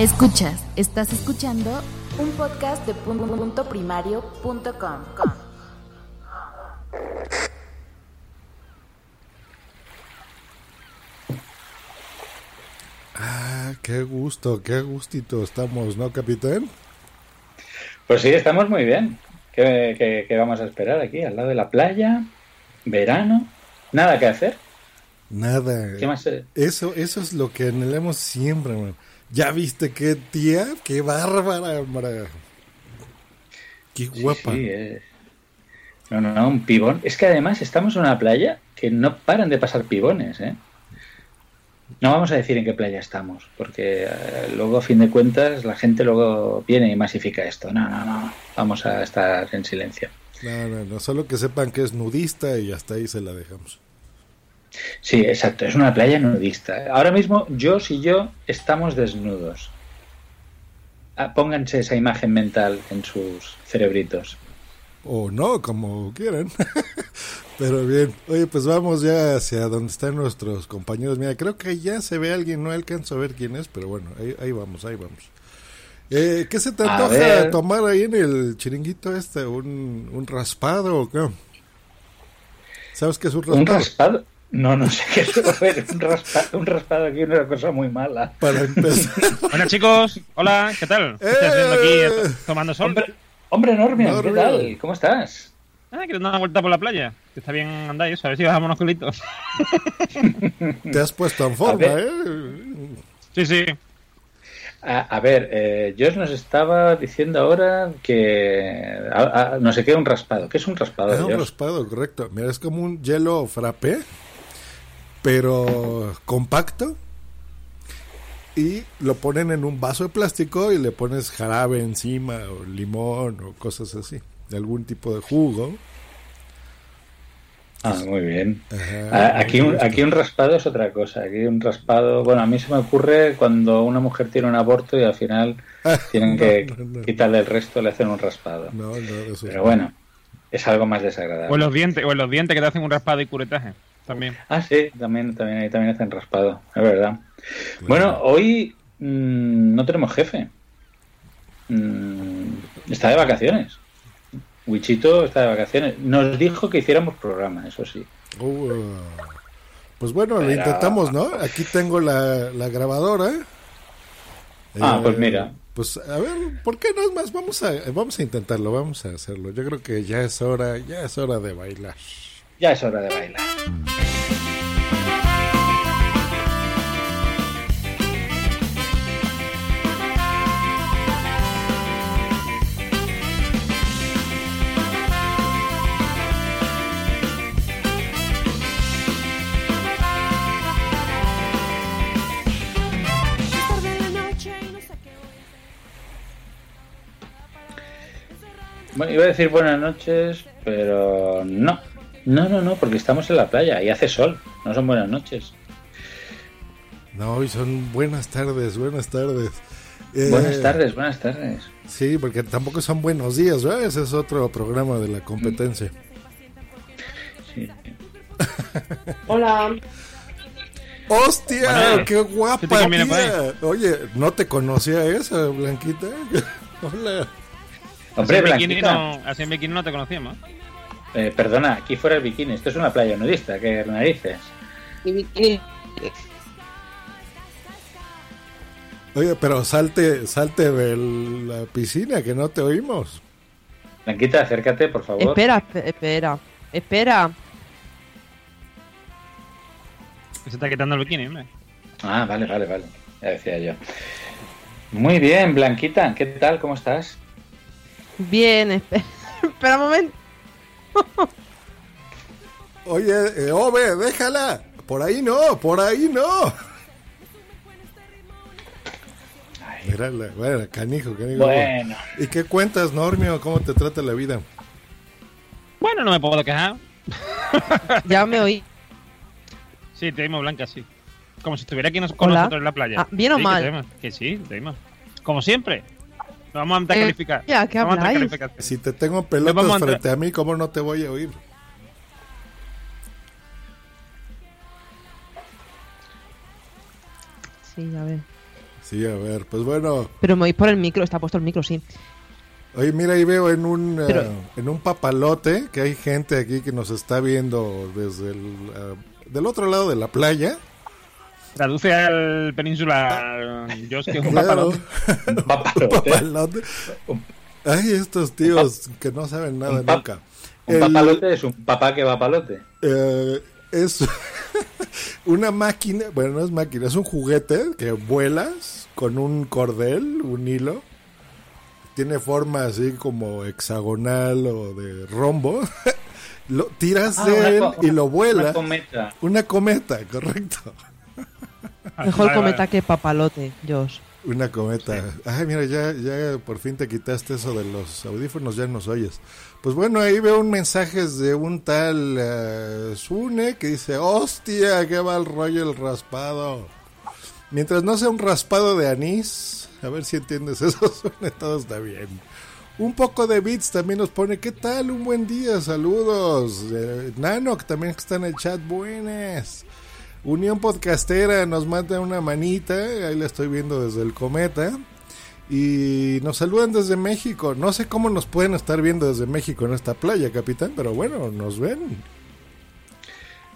Escuchas, estás escuchando un podcast de punto primario.com. Ah, qué gusto, qué gustito estamos, ¿no, capitán? Pues sí, estamos muy bien. ¿Qué, qué- qué vamos a esperar aquí? Al lado de la playa, verano, nada que hacer. Nada. ¿Qué más? Eso, eso es lo que anhelamos siempre, man. ¿Ya viste qué tía? ¡Qué bárbara, hombre! ¡Qué guapa! Sí, es- No, no, no, un pibón. Es que además estamos en una playa que no paran de pasar pibones, ¿eh? No vamos a decir en qué playa estamos, porque eh, luego, a fin de cuentas, la gente luego viene y masifica esto. No, no, no. Vamos a estar en silencio. No, no, no, solo que sepan que es nudista y hasta ahí se la dejamos. Sí, exacto. Es una playa nudista. Ahora mismo, yo y yo estamos desnudos. Ah, Pónganse esa imagen mental en sus cerebritos. O no, como quieran. Pero bien, oye, pues vamos ya hacia donde están nuestros compañeros. Mira, creo que ya se ve alguien, no alcanzo a ver quién es, pero bueno, ahí, ahí vamos, ahí vamos. Eh, ¿Qué se te A antoja ver. tomar ahí en el chiringuito este? ¿Un, un raspado o qué? ¿Sabes qué es un raspado? ¿Un raspado? No, no sé qué es. Un, raspa- un raspado aquí es una cosa muy mala. Para empezar. Buenas chicos, hola, ¿qué tal? ¿Qué estás haciendo aquí eh, tomando sol? Hombre, hombre Normion, ¿qué tal? ¿Cómo estás? Ah, que una vuelta por la playa. Que está bien andar eso, a ver si bajamos unos culitos. Te has puesto en forma. ¿eh? Sí, sí. A, a ver, eh, Josh nos estaba diciendo ahora que a- a- no sé qué, un raspado. ¿Qué es un raspado? Ah, un Josh? raspado, correcto. Mira, es como un hielo frappé, pero compacto. Y lo ponen en un vaso de plástico y le pones jarabe encima, o limón, o cosas así. De algún tipo de jugo. Ah, muy bien. Ajá, Ah, Aquí un, aquí un raspado es otra cosa. Aquí un raspado, bueno, a mí se me ocurre cuando una mujer tiene un aborto y al final tienen que No, no, no. quitarle el resto, le hacen un raspado. No, no, eso Pero bueno, es algo más desagradable. O en los dientes, o en los dientes que te hacen un raspado y curetaje. También. Ah, sí, también, también, ahí también hacen raspado, es verdad. Bueno, hoy mm, no tenemos jefe. Mm, está de vacaciones. Wichito está de vacaciones. Nos dijo que hiciéramos programa, eso sí. Uh, pues bueno, lo intentamos, ¿no? Aquí tengo la, la grabadora. Ah, Eh, pues mira. Pues a ver, ¿por qué no es más? Vamos a, vamos a intentarlo, vamos a hacerlo. Yo creo que ya es hora, ya es hora de bailar. Ya es hora de bailar. Bueno, iba a decir buenas noches, pero no. No, no, no, porque estamos en la playa y hace sol. No son buenas noches. No, hoy son buenas tardes, buenas tardes. Eh, Buenas tardes, buenas tardes. Sí, porque tampoco son buenos días, ¿verdad? Ese es otro programa de la competencia. Sí. Hola. ¡Hostia! Bueno, ¡Qué ¿qué guapa, tía! Oye, no te conocía esa, Blanquita. Hola. Hombre, así, en bikini Blanquita, no, así en bikini no te conocíamos. Eh, perdona, aquí fuera el bikini. Esto es una playa nudista, que narices. Oye, pero salte, salte de la piscina, que no te oímos. Blanquita, acércate, por favor. Espera, espe- espera, espera. Se está quitando el bikini, hombre. Ah, vale, vale, vale. Ya decía yo. Muy bien, Blanquita, ¿qué tal? ¿Cómo estás? Bien, espe- espera un momento. Oye, eh, Ove, déjala. Por ahí no, por ahí no. Mírala, bueno, canijo, canijo. Bueno. ¿Y qué cuentas, Normio? ¿Cómo te trata la vida? Bueno, no me puedo quejar. Ya me oí. Sí, te oímos blanca, sí. Como si estuviera aquí nos- con Hola. nosotros en la playa. Ah, ¿bien o Sí, que mal? te oímos. Que, sí, te oímos. Como siempre. Vamos a a Eh, calificar. ya, ¿qué Vamos a a calificar. Si te tengo pelotas a frente a mí, ¿cómo no te voy a oír? Sí, a ver. Sí, a ver, pues bueno. Pero me oís por el micro, está puesto el micro, sí. Oye, mira, ahí veo en un, Pero- eh, en un papalote que hay gente aquí que nos está viendo desde el, eh, del otro lado de la playa. Traduce al península Josh, que es un Claro. papalote. Un papalote. papalote. Ay, estos tíos que no saben nada un nunca. Un El- papalote es un papá que va palote. Eh, es una máquina, bueno, no es máquina, es un juguete que vuelas con un cordel, un hilo. Tiene forma así como hexagonal o de rombo. lo tiras Ah, de una él y lo Una vuela. cometa. Una cometa, correcto. Mejor vale, cometa vale. que papalote, Josh. Una cometa. Ay, mira, ya, ya por fin te quitaste eso de los audífonos, ya nos oyes. Pues bueno, ahí veo un mensaje de un tal eh, Sune que dice, hostia, qué mal rollo el raspado. Mientras no sea un raspado de anís, a ver si entiendes eso, Sune, todo está bien. Un poco de bits también nos pone, ¿qué tal? Un buen día, saludos. Eh, Nano, que también está en el chat, buenas. Unión Podcastera nos manda una manita, ahí la estoy viendo desde el cometa. Y nos saludan desde México. No sé cómo nos pueden estar viendo desde México en esta playa, capitán, pero bueno, nos ven.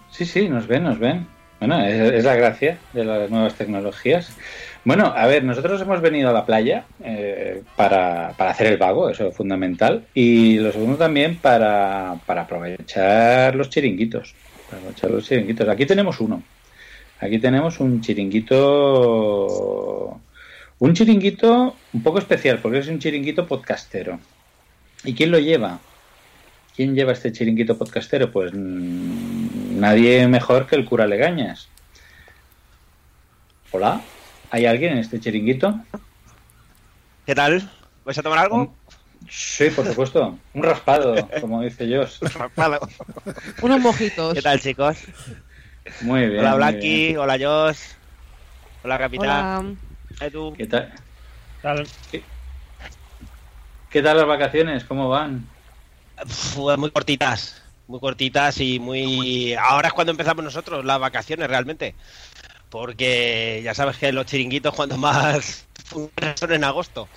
Sí, sí, nos ven, nos ven. Bueno, es, la gracia de las nuevas tecnologías. Bueno, a ver, nosotros hemos venido a la playa eh, para, para hacer el vago, eso es fundamental. Y lo segundo también para, para aprovechar los chiringuitos. Para aprovechar los chiringuitos. Aquí tenemos uno. Aquí tenemos un chiringuito. Un chiringuito un poco especial, porque es un chiringuito podcastero. ¿Y quién lo lleva? ¿Quién lleva este chiringuito podcastero? Pues nadie mejor que el cura Legañas. Hola, ¿hay alguien en este chiringuito? ¿Qué tal? ¿Vais a tomar algo? Sí, por supuesto. Un raspado, como dice Josh. Vale. Unos mojitos. ¿Qué tal, chicos? Muy bien. hola, Blanqui. bien. Hola, Josh. Hola, Capitán. Hola. Edu. ¿Qué tal? Tal. ¿Qué, qué tal las vacaciones? ¿Cómo van? Pf, muy cortitas. Muy cortitas y muy... Ahora es cuando empezamos nosotros las vacaciones realmente. Porque ya sabes que los chiringuitos cuando más son en agosto.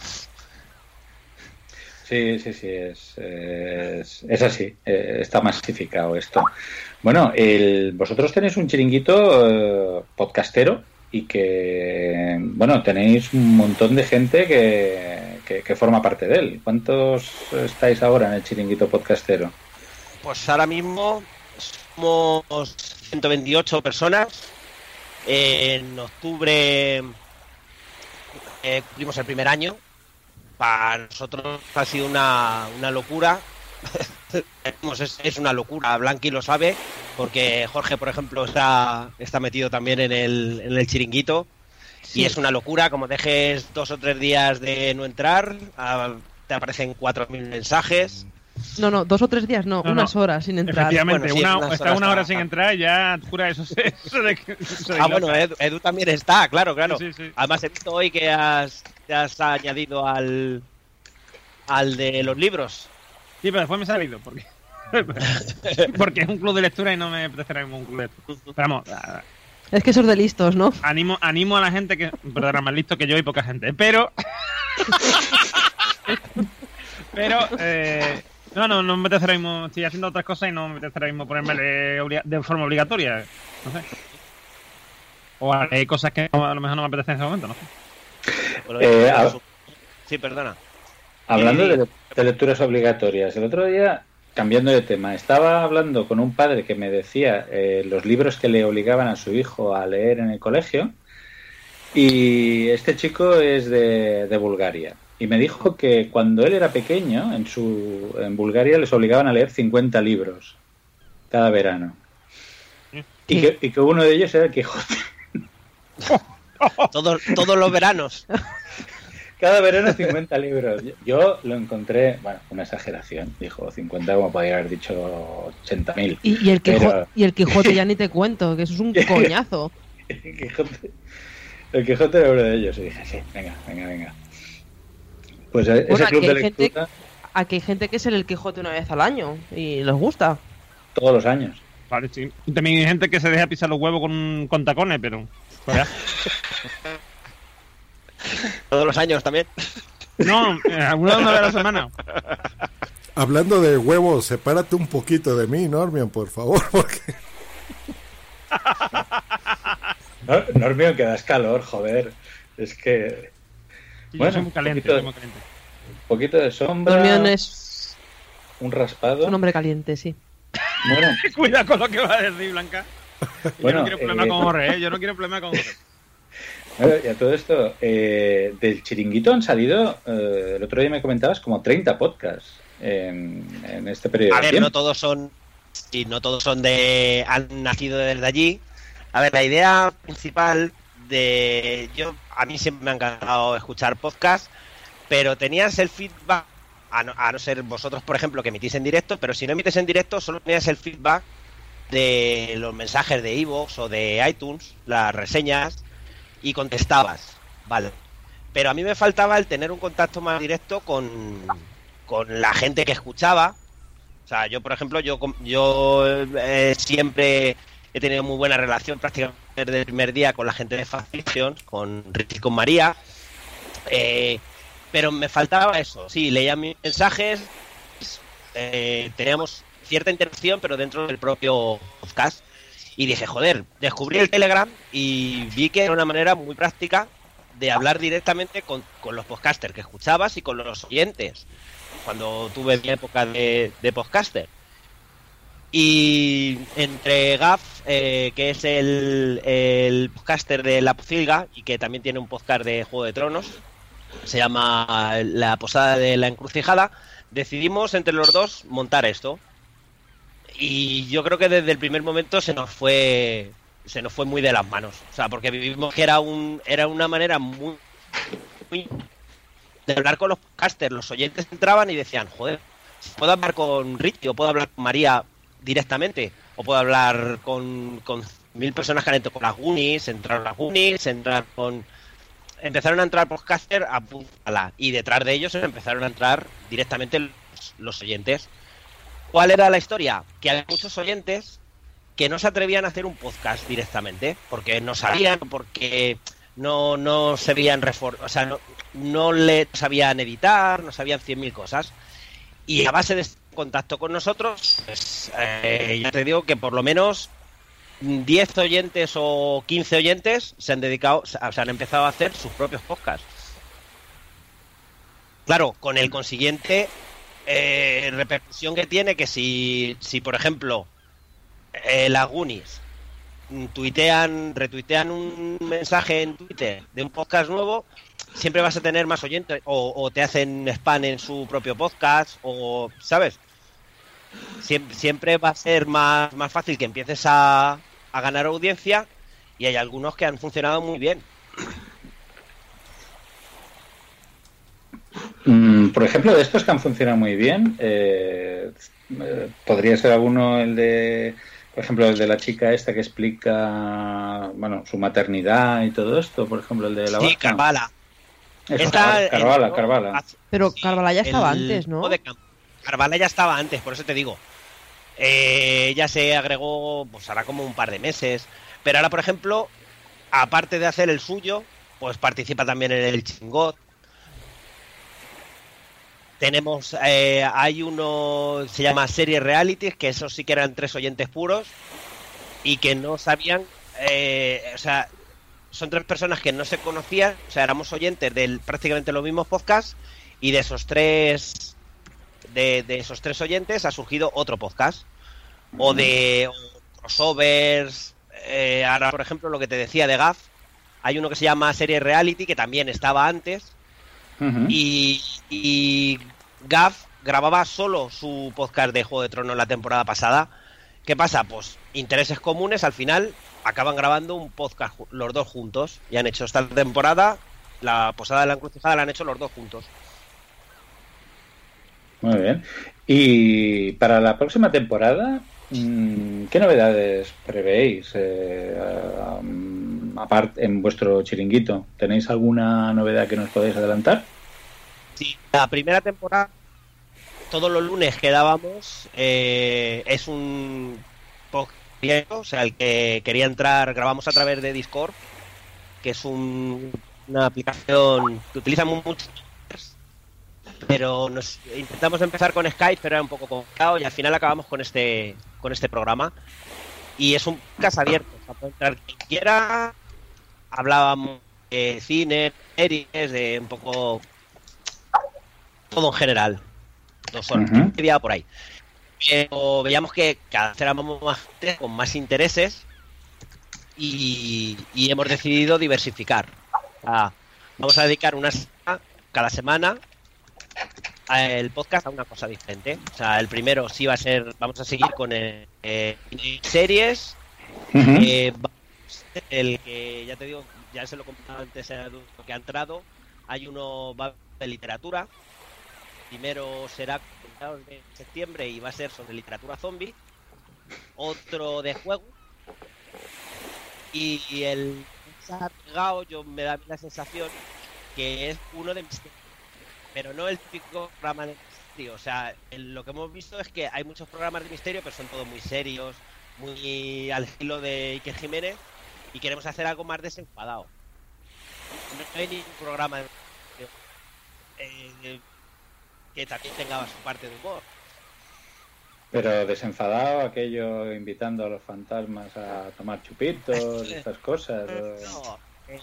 Sí, sí, sí, es, es, así, eh, está masificado esto. Bueno, el, vosotros tenéis un chiringuito eh, podcastero y que, bueno, tenéis un montón de gente que, que, que forma parte de él. ¿Cuántos estáis ahora en el chiringuito podcastero? Pues ahora mismo somos 128 personas. En octubre eh, cumplimos el primer año. Para nosotros ha sido una, una locura. Es, es una locura. Blanqui lo sabe, porque Jorge, por ejemplo, está, está metido también en el, en el chiringuito. Y es una locura, como dejes dos o tres días de no entrar, ah, te aparecen 4.000 mensajes. No, no, dos o tres días, no, No, unas no. horas sin entrar. Efectivamente, Bueno, sí, una, está una hora sin entrar y ya cura eso, se- eso de que- eso de Ah, loca. bueno, Edu, Edu también está, claro, claro. Sí, sí, sí. Además he visto hoy que has, te has añadido al, al de los libros. Sí, pero después me he salido, porque, porque es un club de lectura y no me apetece un club de lectura. Pero vamos, a- Es que sos de listos, ¿no? animo, animo a la gente que, perdón, era más listo que yo y poca gente, pero... pero, eh, no, no, no me apetece ahora mismo, estoy haciendo otras cosas y no me apetece ahora mismo ponerme de forma obligatoria, no sé. O hay cosas que a lo mejor no me apetecen en ese momento, no sé. Bueno, Eh, a- Sí, perdona. Hablando Sí. de, de lecturas obligatorias, el otro día, cambiando de tema, estaba hablando con un padre que me decía eh, los libros que le obligaban a su hijo a leer en el colegio y este chico es de, de Bulgaria y me dijo que cuando él era pequeño en, su, en Bulgaria les obligaban a leer 50 libros cada verano y que, y que uno de ellos era el Quijote. Todos, todos los veranos. Cada verano 50 libros. Yo- lo encontré, bueno, una exageración. Dijo 50, como podría haber dicho 80.000. Y, y el Quijo- Pero- y el Quijote ya ni te cuento, que eso es un coñazo. El Quijote, el Quijote era uno de ellos. Y dije, sí, venga, venga, venga. Pues eh, Bueno, ese club aquí de hay gente- lectura Aquí hay gente que es el Quijote una vez al año y les gusta. todos los años. Vale, sí. Y también hay gente que se deja pisar los huevos con, con tacones, pero. pues. Todos los años también. No, eh, alguna una vez a la semana. Hablando de huevos, sepárate un poquito de mí, Normion, por favor, porque No, Normio, que das calor, joder. Es que. Y yo Bueno, soy muy caliente, poquito- soy muy caliente. Un poquito de sombra. Dormión es Un raspado. un hombre caliente, sí. Bueno, Cuidado con lo que va a decir, Blanca. Yo Bueno, no quiero problema eh, con Jorge, ¿eh? Yo no quiero problema con Jorge. bueno, y a todo esto, eh, del chiringuito han salido, eh, el otro día me comentabas, como 30 podcasts en, en este periodo. A ver, no todos son. Sí, no todos son de. han nacido desde allí. A ver, la idea principal de. Yo, a mí siempre me ha encantado escuchar podcast, pero tenías el feedback. A no, a no ser vosotros, por ejemplo, que emitís en directo, pero si no emites en directo, solo tenías el feedback de los mensajes de iVoox o de iTunes, las reseñas, y contestabas. Vale. Pero a mí me faltaba el tener un contacto más directo con, con la gente que escuchaba. O sea, yo, por ejemplo, yo, yo eh, siempre he tenido muy buena relación prácticamente desde el primer día con la gente de Fast Fiction, con Ricky y con María. Eh, pero me faltaba eso. Sí, leía mis mensajes, eh, teníamos cierta interacción, pero dentro del propio podcast. Y dije, joder, descubrí el Telegram y vi que era una manera muy práctica de hablar directamente con, con los podcasters que escuchabas y con los oyentes. Cuando tuve mi época de, de podcaster. Y entre Gaf, eh, que es el, el podcaster de La Pocilga y que también tiene un podcast de Juego de Tronos, se llama La Posada de la Encrucijada, decidimos entre los dos montar esto. Y yo creo que desde el primer momento se nos fue se nos fue muy de las manos. O sea, porque vivimos que era un era una manera muy, muy de hablar con los podcasters. Los oyentes entraban y decían, joder, puedo hablar con Ricky o puedo hablar con María directamente o puedo hablar con, con mil personas que han entrado con las Goonies, entraron las Goonies, entrar con empezaron a entrar podcaster a punta y detrás de ellos empezaron a entrar directamente los, oyentes. ¿Cuál era la historia? Que hay muchos oyentes que no se atrevían a hacer un podcast directamente, porque no sabían, porque no, no sabían refor o sea, no, no le sabían editar, no sabían cien mil cosas. Y a base de contacto con nosotros, pues eh, ya te digo que por lo menos 10 oyentes o 15 oyentes se han dedicado, o sea, han empezado a hacer sus propios podcasts. Claro, con el consiguiente eh, repercusión que tiene que si, si por ejemplo, eh, las Goonies tuitean, retuitean un mensaje en Twitter de un podcast nuevo, siempre vas a tener más oyentes o, o te hacen spam en su propio podcast o, ¿sabes? Siempre, siempre va a ser más, más fácil que empieces a, a ganar audiencia y hay algunos que han funcionado muy bien. Mm, por ejemplo, de estos que han funcionado muy bien, eh, eh, podría ser alguno el de, por ejemplo, el de la chica esta que explica, bueno, su maternidad y todo esto, por ejemplo, el de la Sí. Carvala. Carvala, el- Carvala. Pero Carvala ya estaba el antes, ¿no? de campo. Carvala ya estaba antes, por eso te digo. Eh, ya se agregó, pues hará como un par de meses. Pero ahora, por ejemplo, aparte de hacer el suyo, pues participa también en el chingot. Tenemos, eh, hay uno, se llama Serie Realities, que esos sí que eran tres oyentes puros y que no sabían, eh, o sea, son tres personas que no se conocían, o sea, éramos oyentes de prácticamente los mismos podcasts y de esos tres de, de esos tres oyentes ha surgido otro podcast o de o crossovers eh, ahora por ejemplo lo que te decía de Gaf hay uno que se llama serie reality que también estaba antes y, y Gaf grababa solo su podcast de Juego de Tronos la temporada pasada ¿qué pasa? pues intereses comunes al final acaban grabando un podcast los dos juntos y han hecho esta temporada la posada de la encrucijada la han hecho los dos juntos. Muy bien. Y para la próxima temporada, mm, ¿qué novedades prevéis? Eh, aparte en vuestro chiringuito, ¿tenéis alguna novedad que nos podéis adelantar? Sí, la primera temporada, todos los lunes que dábamos, eh, es un podcast o sea, el que quería entrar, grabamos a través de Discord, que es un- una aplicación que utilizan muchos pero nos intentamos empezar con Skype, pero era un poco complicado y al final acabamos con este con este programa. Y es un podcast abierto, o sea, puede entrar quien quiera. Hablábamos de cine, series, de un poco todo en general. Dos horas y media por ahí. Pero veíamos que cada vez éramos más gente con más intereses y, y hemos decidido diversificar. O sea, vamos a dedicar una semana cada semana el podcast a una cosa diferente. O sea, el primero sí va a ser, vamos a seguir con el, eh, series. Eh, el que ya te digo, ya se lo he comentado antes que ha entrado. Hay uno va de literatura. Primero será de septiembre y va a ser sobre literatura zombie. Otro de juego. Y, y el yo me da la sensación que es uno de mis pero no el típico programa de misterio. O sea, el- lo que hemos visto es que hay muchos programas de misterio, pero son todos muy serios, muy al estilo de Iker Jiménez, y queremos hacer algo más desenfadado. No hay ningún programa de misterio, eh, que también tenga su parte de humor. Pero desenfadado, aquello invitando a los fantasmas a tomar chupitos, estas cosas. o- No, eh,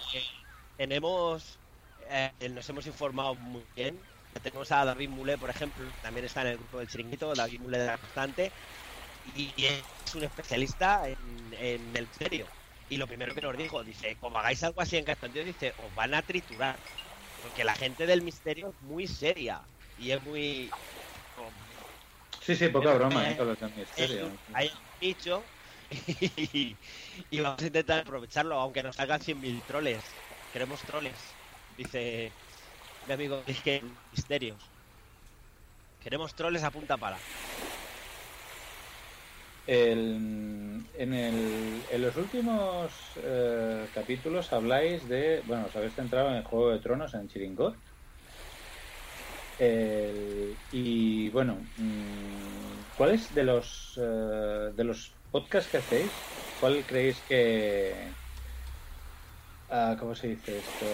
tenemos, eh, nos hemos informado muy bien. Tenemos a David Mulé, por ejemplo, también está en el grupo del chiringuito, David Mulé de la Constante, y es un especialista en, en el misterio. Y lo primero que nos dijo, dice, como hagáis algo así en Castandio, dice, os van a triturar. Porque la gente del misterio es muy seria y es muy... Sí, sí, poca Pero, broma eh, con los del misterio. un- hay un nicho y, y vamos a intentar aprovecharlo, aunque nos salgan 100.000 troles. Queremos troles, dice mi amigo que Misterios. Queremos troles a punta pala. El- en, el- en los últimos eh, capítulos habláis de. Bueno, os habéis centrado en el Juego de Tronos, en Chiringot. Y bueno, mm, ¿cuáles de los eh, de los podcasts que hacéis? ¿Cuál creéis que ah, cómo se dice esto?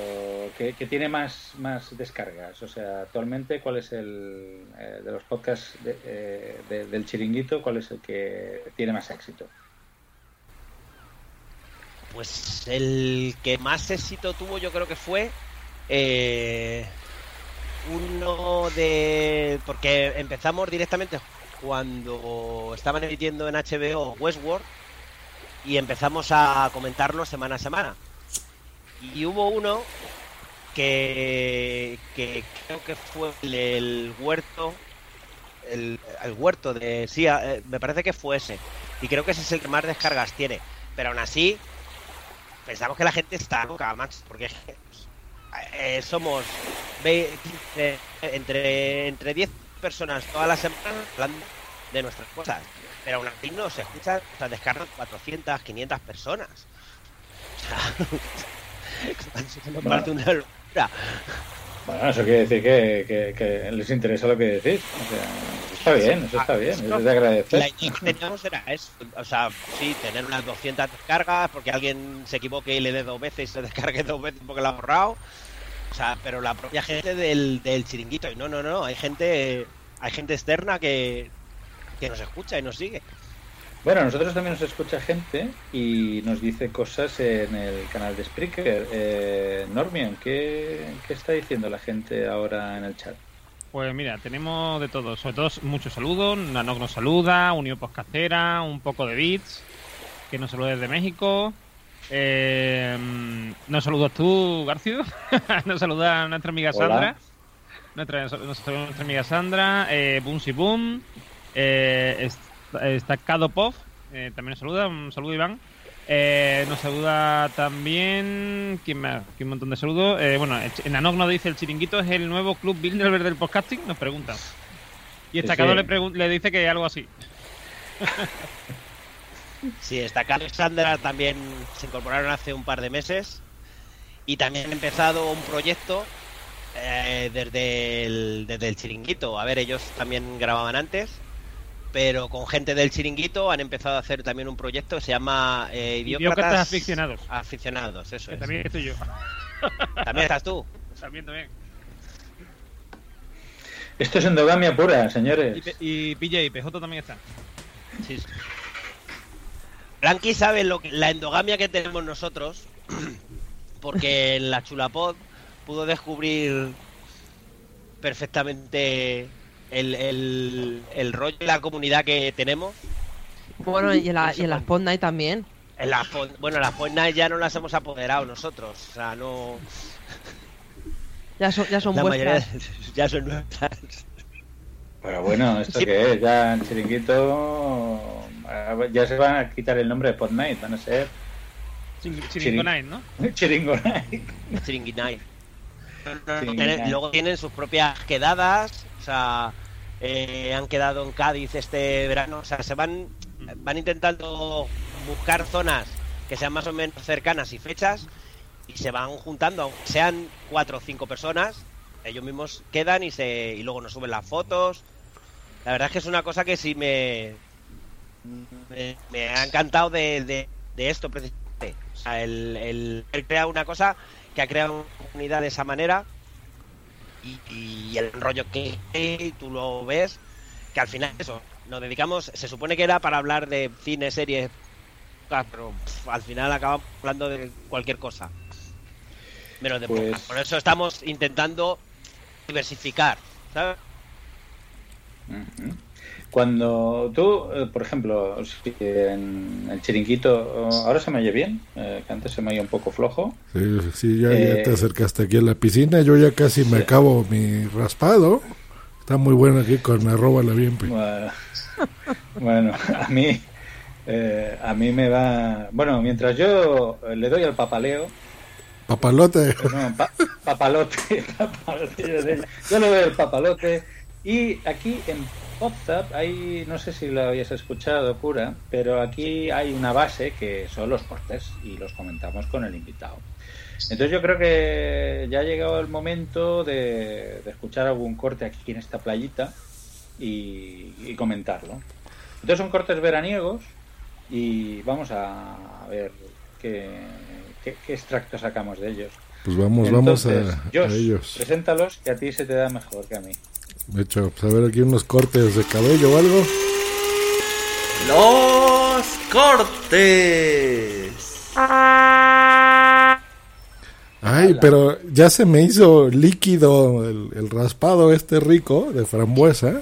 Que, tiene más más descargas. O sea, actualmente, ¿cuál es el eh, de los podcasts de- eh, de- del Chiringuito? ¿Cuál es el que tiene más éxito? Pues el que más éxito tuvo yo creo que fue eh, uno de... Porque empezamos directamente cuando estaban emitiendo en HBO Westworld y empezamos a comentarlo semana a semana. Y hubo uno que, creo que fue el, huerto, el, huerto de... Sí, eh, me parece que fue ese. Y creo que ese es el que más descargas tiene. Pero aún así, pensamos que la gente está loca, Max, porque eh, somos ve- 15, entre, entre 10 personas todas las semanas hablando de nuestras cosas. Pero aún así no se escuchan, o sea, descargan 400, 500 personas. O sea, una locura. Bueno, eso quiere decir que, que- que les interesa lo que decís. O sea, está bien, eso está bien, eso es de agradecer. La idea que teníamos era eso, o sea, sí, tener unas 200 descargas porque alguien se equivoque y le dé dos veces y se descargue dos veces porque lo ha borrado. O sea, pero la propia gente del, del chiringuito, y no, no, no, hay gente, hay gente externa que, que nos escucha y nos sigue. Bueno, a nosotros también nos escucha gente y nos dice cosas en el canal de Spreaker. Eh, Normion, ¿qué, ¿qué está diciendo la gente ahora en el chat? Pues mira, tenemos de todo, sobre todo muchos saludos. Nanok nos saluda, Unión Podcastera, un poco de bits, que nos saluda desde México. Eh, nos saludas tú, Garcio. nos saluda nuestra amiga. Sandra. Nuestra, nos saluda nuestra amiga Sandra. Eh, Boomsy Boom. Eh, Estacado Pov. eh, también nos saluda. Un saludo, Iván. Eh, nos saluda también. ¿Quién más? Un montón de saludos. Eh, bueno, en Anok nos dice: el chiringuito es el nuevo club builder del podcasting. Nos pregunta. Y Estacado le, le dice que algo así. Sí, está acá Alexandra también se incorporaron hace un par de meses y también han empezado un proyecto eh, desde, el, desde el chiringuito. A ver, ellos también grababan antes, pero con gente del chiringuito han empezado a hacer también un proyecto que se llama eh, Idiócratas aficionados. Aficionados, eso Que es. también estoy yo. También estás tú. También, también. Esto es endogamia pura, Y, señores. P- y PJ y PJ también está. Sí, sí. Blanqui sabe lo que- la endogamia que tenemos nosotros, porque en la Chulapod pudo descubrir perfectamente el, el, el rollo de la comunidad que tenemos. Bueno, y en, la, y en las Night también. En bueno, las Night ya no las hemos apoderado nosotros, o sea, no... Ya son, ya son la vuestras. ya son nuestras. Pero bueno, ¿esto Sí. qué es? Ya el chiringuito. ah, Ya se van a quitar el nombre de Night, van a ser Chiringo Night, ¿no? Chiringo Night. luego tienen sus propias quedadas, o sea, eh, han quedado en Cádiz este verano, o sea, se van, van intentando buscar zonas que sean más o menos cercanas y fechas y se van juntando, aunque sean cuatro o cinco personas, ellos mismos quedan y se y luego nos suben las fotos. La verdad es que es una cosa que sí me me, ha encantado de, de- esto precisamente. O sea, el, el haber creado una cosa que ha creado una comunidad de esa manera y, y el rollo que tú lo ves, que al final eso, nos dedicamos, se supone que era para hablar de cine, series, pero al final acabamos hablando de cualquier cosa. Menos de Pues-. Por eso estamos intentando diversificar, ¿sabes? Cuando tú, eh, por ejemplo, en el chiringuito, eh, ahora se me oye bien, eh, que antes se me oía un poco flojo. Sí, sí, ya, ya Eh, te acercaste aquí a la piscina. Yo ya casi me acabo mi raspado. Está muy bueno aquí con arroba la bien. Bueno, bueno, a mí, eh, a mí me va. Bueno, mientras yo eh, le doy al papaleo, Papalote. no, pa- papalote, papalote, yo le- yo le doy el papalote. Y aquí en WhatsApp hay, no sé si lo habías escuchado, pura, pero aquí hay una base que son los cortes y los comentamos con el invitado. Entonces yo creo que ya ha llegado el momento de, de escuchar algún corte aquí en esta playita y, y comentarlo. Entonces son cortes veraniegos y vamos a ver qué, qué, qué extracto sacamos de ellos. Pues vamos, vamos a, Entonces, a Josh, ellos. preséntalos que a ti se te da mejor que a mí. De hecho, pues a ver aquí unos cortes de cabello o algo. Los cortes. Ay, pero ya se me hizo líquido el, el raspado este rico de frambuesa.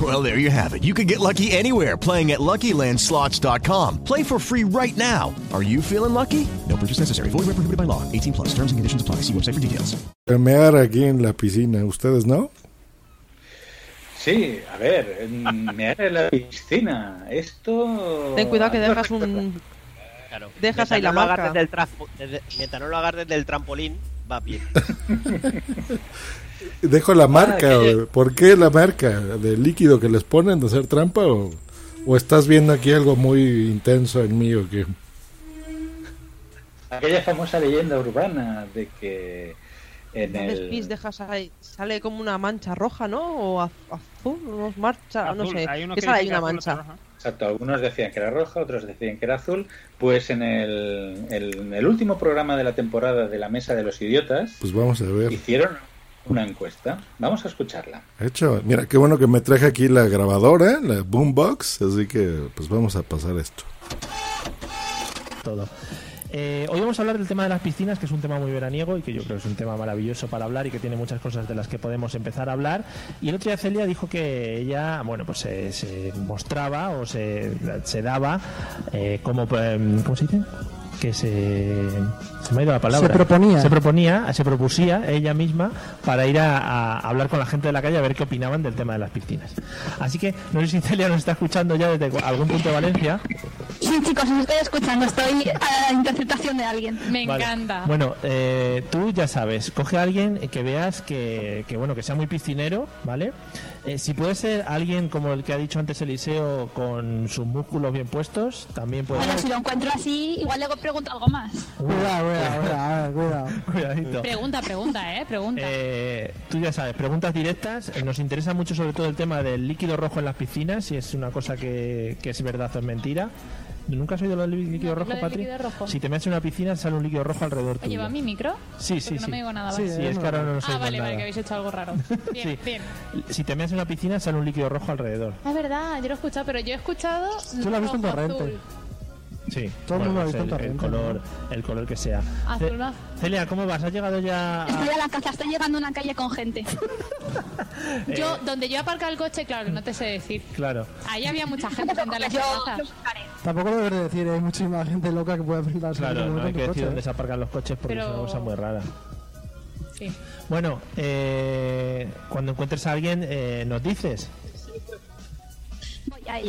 Well, there you have it. You can get lucky anywhere playing at LuckyLandSlots.com. Play for free right now. Are you feeling lucky? No purchase necessary. Void where prohibited by law. 18 plus. Terms and conditions apply. See website for details. Mear aquí en la piscina. ¿Ustedes no? Sí, a ver, en- me haré la piscina. Esto. Ten cuidado que dejas un. Claro. Dejas ahí la no marca. desde el mientras no lo hagas desde el trampolín, va bien. Dejo la marca. que- o- ¿Por qué la marca? ¿Del líquido que les ponen de hacer trampa? ¿O, o estás viendo aquí algo muy intenso en mí o qué? Aquella famosa leyenda urbana de que en el... pis, dejas ahí, sale como una mancha roja, ¿no? O az- azul, unos marcha, no Azul, sé. hay uno ¿Qué que sale dice ahí que una mancha? Exacto, algunos decían que era roja, otros decían que era azul. Pues en el, el- en el último programa de la temporada de la Mesa de los Idiotas Pues vamos a ver. hicieron una encuesta. Vamos a escucharla. Hecho, mira, qué bueno que me traje aquí la grabadora, la boombox, así que pues vamos a pasar esto. todo. Eh, hoy vamos a hablar del tema de las piscinas, que es un tema muy veraniego y que yo creo que es un tema maravilloso para hablar y que tiene muchas cosas de las que podemos empezar a hablar. Y el otro día Celia dijo que ella, bueno, pues se, se mostraba o se, se daba eh, como, em, ¿cómo se dice? Que se, se me ha ido la palabra. Se proponía. Se proponía, se propusía ella misma para ir a, a hablar con la gente de la calle a ver qué opinaban del tema de las piscinas. Así que no sé si Celia nos está escuchando ya desde algún punto de Valencia. Sí, chicos, os estoy escuchando, estoy a la interpretación de alguien. Me Vale. encanta. Bueno, eh, tú ya sabes, coge a alguien que veas que, que, bueno que sea muy piscinero, ¿vale? Eh, si puede ser alguien como el que ha dicho antes Eliseo con sus músculos bien puestos, también puede Bueno, ser. si lo encuentro así, igual luego pregunto algo más. Cuidado, cuidado, cuidado, cuidado. Cuidadito. Pregunta, pregunta, ¿eh? Pregunta. Eh, tú ya sabes, preguntas directas. Eh, Nos interesa mucho sobre todo el tema del líquido rojo en las piscinas, si es una cosa que, que es verdad o es mentira. ¿Nunca has oído lo del líquido No, rojo, Patri? Si te metes en una piscina sale un líquido rojo alrededor tuyo. ¿Lleva mi micro? Sí, sí, Porque sí. No me digo nada. Sí, vale. sí, es que ahora no Ah, vale, vale, que habéis hecho algo raro. Bien, Sí. bien. Si te metes en una piscina sale un líquido rojo alrededor. Es verdad, yo lo he escuchado, pero yo he escuchado. Tú lo has visto en Torrente. Sí. Todo el mundo lo ha visto en el, el color, el color que sea. Azul. Celia, ¿cómo vas? ¿Has llegado ya a... Estoy a la caza, estoy llegando a una calle con gente. Yo, donde yo he aparcado el coche, claro, que no te sé decir. Claro. Ahí había mucha gente frente a las Yo terrazas. Tampoco lo debes de decir, hay muchísima gente loca que puede pintarse Claro, no hay que decir dónde se aparcan los coches porque Pero- es una cosa muy rara. Sí. Bueno, eh, cuando encuentres a alguien, eh, nos dices. Voy a.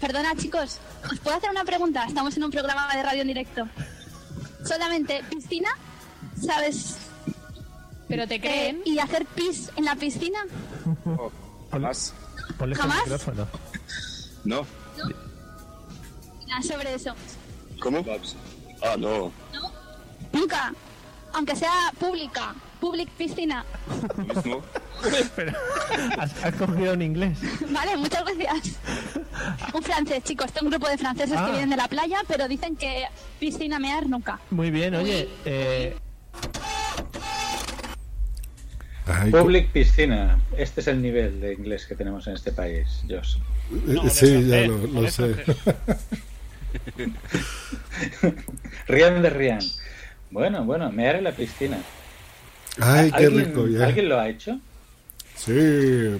Perdona, chicos, ¿os puedo hacer una pregunta? Estamos en un programa de radio en directo. Solamente, ¿piscina? ¿Sabes? ¿Pero te creen? Eh, ¿Y hacer pis en la piscina? Jamás. Ponle el ¿Jamás? micrófono. No. Sobre eso. ¿Cómo? Ah, no. Nunca. Aunque sea pública. Public piscina. Mismo. Pero, ¿has, has cogido en inglés. Vale, muchas gracias. Un francés, chicos. Tengo un grupo de franceses Ah. que vienen de la playa, pero dicen que piscina mear nunca. Muy bien, oye. Eh, Ay, Public piscina. Este es el nivel de inglés que tenemos en este país, Josh. eh, sí, ya lo, lo sé. Rian de Rian. Bueno, bueno, mear en la piscina. Ay, qué ¿Alguien- rico ya. ¿Alguien lo ha hecho? Sí,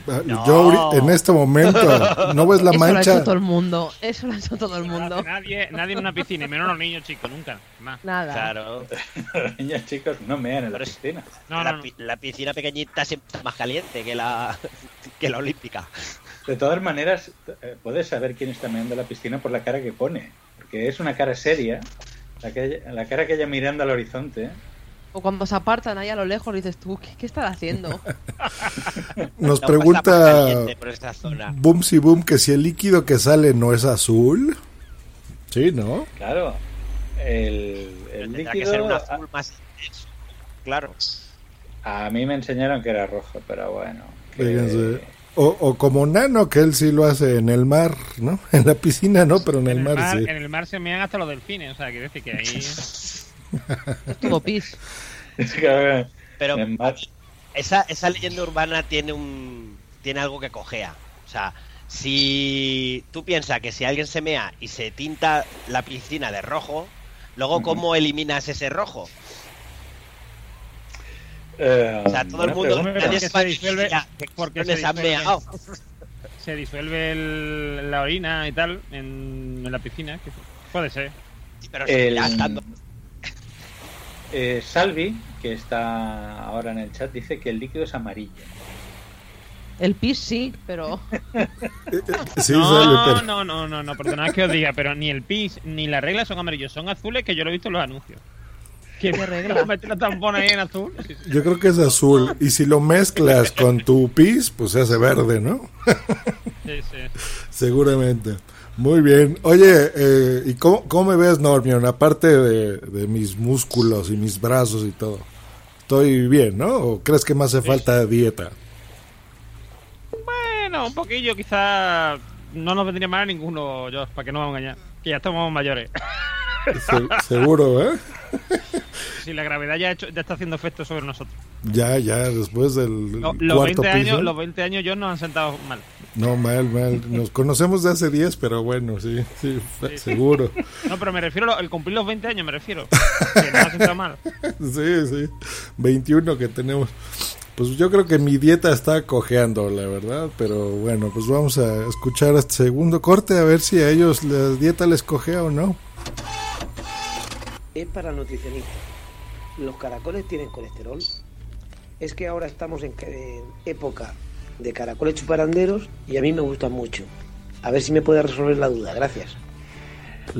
ah, yo en este momento, ¿no ves la Eso lo ha mancha? hecho todo el mundo. Eso lo ha hecho todo el mundo. Nadie, nadie en una piscina, y menos los niños chicos, nunca. Más. Nada. Claro. Los niños chicos no mean en la piscina. No, la, no, no. pi- la piscina pequeñita siempre está más caliente que la, que la olímpica. De todas maneras, eh, puedes saber quién está meando en la piscina por la cara que pone. Porque es una cara seria. La, que, la cara que ella mirando al horizonte. O cuando se apartan ahí a lo lejos dices tú, ¿qué, qué están haciendo? Nos No pregunta por caliente por esa zona. Boom si Boom que si el líquido que sale no es azul. Sí, ¿no? Claro. El, el Tendrá que líquido. ser un azul más intenso. Claro. A mí me enseñaron que era rojo, pero bueno. que- Fíjense. O, o como Nano, que él sí lo hace en el mar, ¿no? En la piscina no, pero en el En el, mar mar, sí. en el mar se mean hasta los delfines, o sea, quiere decir que ahí. Estuvo pis. Es que, Pero en mar- esa, esa leyenda urbana tiene un tiene algo que cojea. O sea, si tú piensas que si alguien se mea y se tinta la piscina de rojo, luego ¿cómo eliminas ese rojo? Eh, O sea, todo el mundo, nadie se va a se disuelve- decir, "Ya, porque ¿dónde se han disuelve. meado?". se disuelve el- la orina y tal en, en la piscina. que puede ser. Pero El- estando- eh, Salvi, que está ahora en el chat, dice que el líquido es amarillo. El pis sí, pero... Sí, no, sale, pero- no, no, no, no, perdonad que os diga, pero ni el pis ni la regla son amarillos, son azules que yo lo he visto en los anuncios. ¿Qué regla? ¿Meter la tampona ahí en azul? Yo creo que es azul. Y si lo mezclas con tu pis, pues se hace verde, ¿no? Sí, sí. Seguramente. Muy bien. Oye, eh, ¿y cómo, cómo me ves, Normion? Aparte de, de mis músculos y mis brazos y todo. estoy bien, ¿no? ¿O crees que me hace falta dieta? Bueno, un poquillo, quizás no nos vendría mal a ninguno, yo, para que no vamos a engañar. Que ya estamos mayores. Se- seguro, ¿eh? Si la gravedad ya, hecho- ya está haciendo efecto sobre nosotros. Ya, ya, después del No, los, cuarto 20 años, los 20 años yo nos han sentado mal. No, mal, mal. Nos conocemos de hace 10, pero bueno, sí, sí, seguro. No, pero me refiero al cumplir los 20 años, me refiero. Que nos ha sentado mal. Sí, sí. 21 que tenemos. Pues yo creo que mi dieta está cojeando, la verdad. Pero bueno, pues vamos a escuchar este segundo corte a ver si a ellos la dieta les cojea o no. Es para nutricionistas. ¿Los caracoles tienen colesterol? Es que ahora estamos en, en época de caracoles chuparanderos y a mí me gustan mucho. A ver si me puede resolver la duda. Gracias.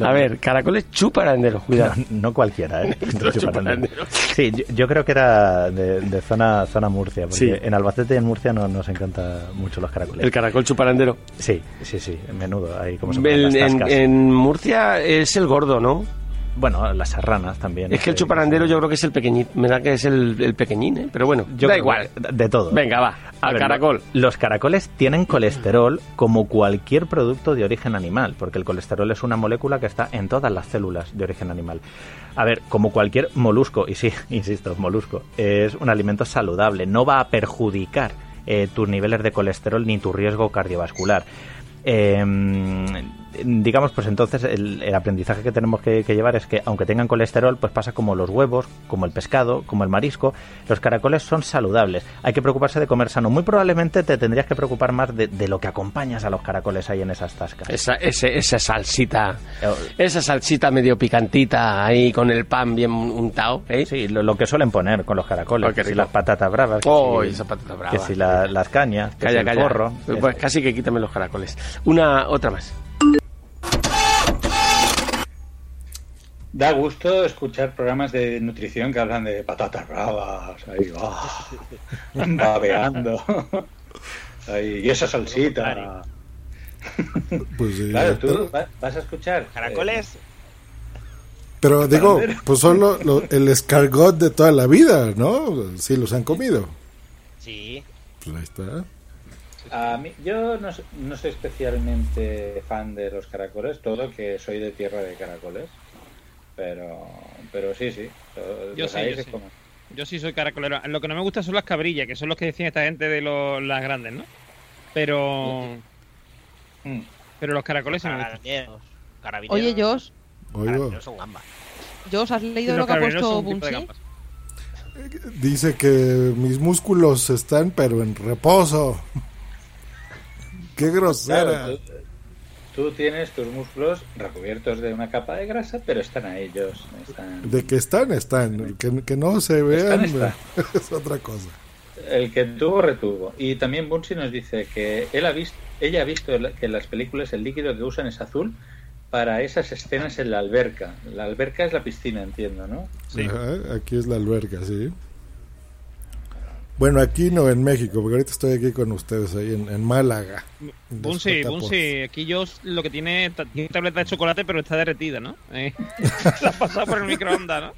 A ver, caracoles chuparanderos, cuidado. No, no cualquiera, ¿eh? Chuparanderos. Sí, yo, yo creo que era de, de zona zona Murcia, porque Sí. en Albacete y en Murcia no nos encanta mucho los caracoles. El caracol chuparandero. Sí, sí, sí, menudo, ahí como se El- las en, en Murcia es el gordo, ¿no? Bueno, las serranas también. Es que el chuparandero yo creo que es el pequeñín. Me da que es el, el pequeñín, ¿eh? Pero bueno, Yo da igual. De todo. Venga, va. A Al ver, caracol. lo- Los caracoles tienen colesterol como cualquier producto de origen animal, porque el colesterol es una molécula que está en todas las células de origen animal. A ver, como cualquier molusco, y sí, insisto, molusco, es un alimento saludable, no va a perjudicar eh, tus niveles de colesterol ni tu riesgo cardiovascular. Eh, digamos, pues entonces el, el aprendizaje que tenemos que, que llevar es que aunque tengan colesterol, pues pasa como los huevos, como el pescado, como el marisco, los caracoles son saludables. Hay que preocuparse de comer sano. Muy probablemente te tendrías que preocupar más de, de lo que acompañas a los caracoles ahí en esas tascas. Esa, ese- esa salsita. Esa salsita medio picantita ahí con el pan bien untado. ¿eh? Sí, lo, lo que suelen poner con los caracoles. Oh, que si las patatas bravas. que Oh, si- patata brava. Que si la- las cañas. que Calla, si el calla. porro. Pues casi que quítame los caracoles. Una, otra más. Da gusto escuchar programas de nutrición que hablan de patatas bravas, ahí, ah, babeando. Ahí, y esa salsita. Pues sí, Claro, tú vas a escuchar. Caracoles. Pero digo, pues son lo- lo- el escargot de toda la vida, ¿no? Sí, los han comido. Sí. Pues ahí está. A mí, yo no, no soy especialmente fan de los caracoles, todo que soy de tierra de caracoles. Pero, pero sí, sí. Yo sí, hay yo que sí. comen. Yo sí soy caracolero. Lo que no me gusta son las cabrillas, que son los que decían esta gente de los, las grandes, ¿no? Pero. Mm. Pero los caracoles gustan. Carabineros. Carabineros. Oye, Josh, Oigo. Carabineros son gambas. Josh, ¿has leído lo que ha puesto son Bunsi? Dice que mis músculos están, pero en reposo. Qué grosera. Claro, tú, tienes tus músculos recubiertos de una capa de grasa, pero están a ellos. Están... De que están, están. Que, que no se vean Están, es otra cosa. El que tuvo, retuvo. Y también Bunsi nos dice que él ha visto, ella ha visto que en las películas el líquido que usan es azul para esas escenas en la alberca. La alberca es la piscina, entiendo, ¿no? Ajá, aquí es la alberca, sí. Bueno, aquí no en México, porque ahorita estoy aquí con ustedes ahí en, en Málaga. Bunsi. Bunsi, aquí yo lo que tiene, tiene tableta de chocolate, pero está derretida, ¿no? Eh, la has pasado por el microondas, ¿no?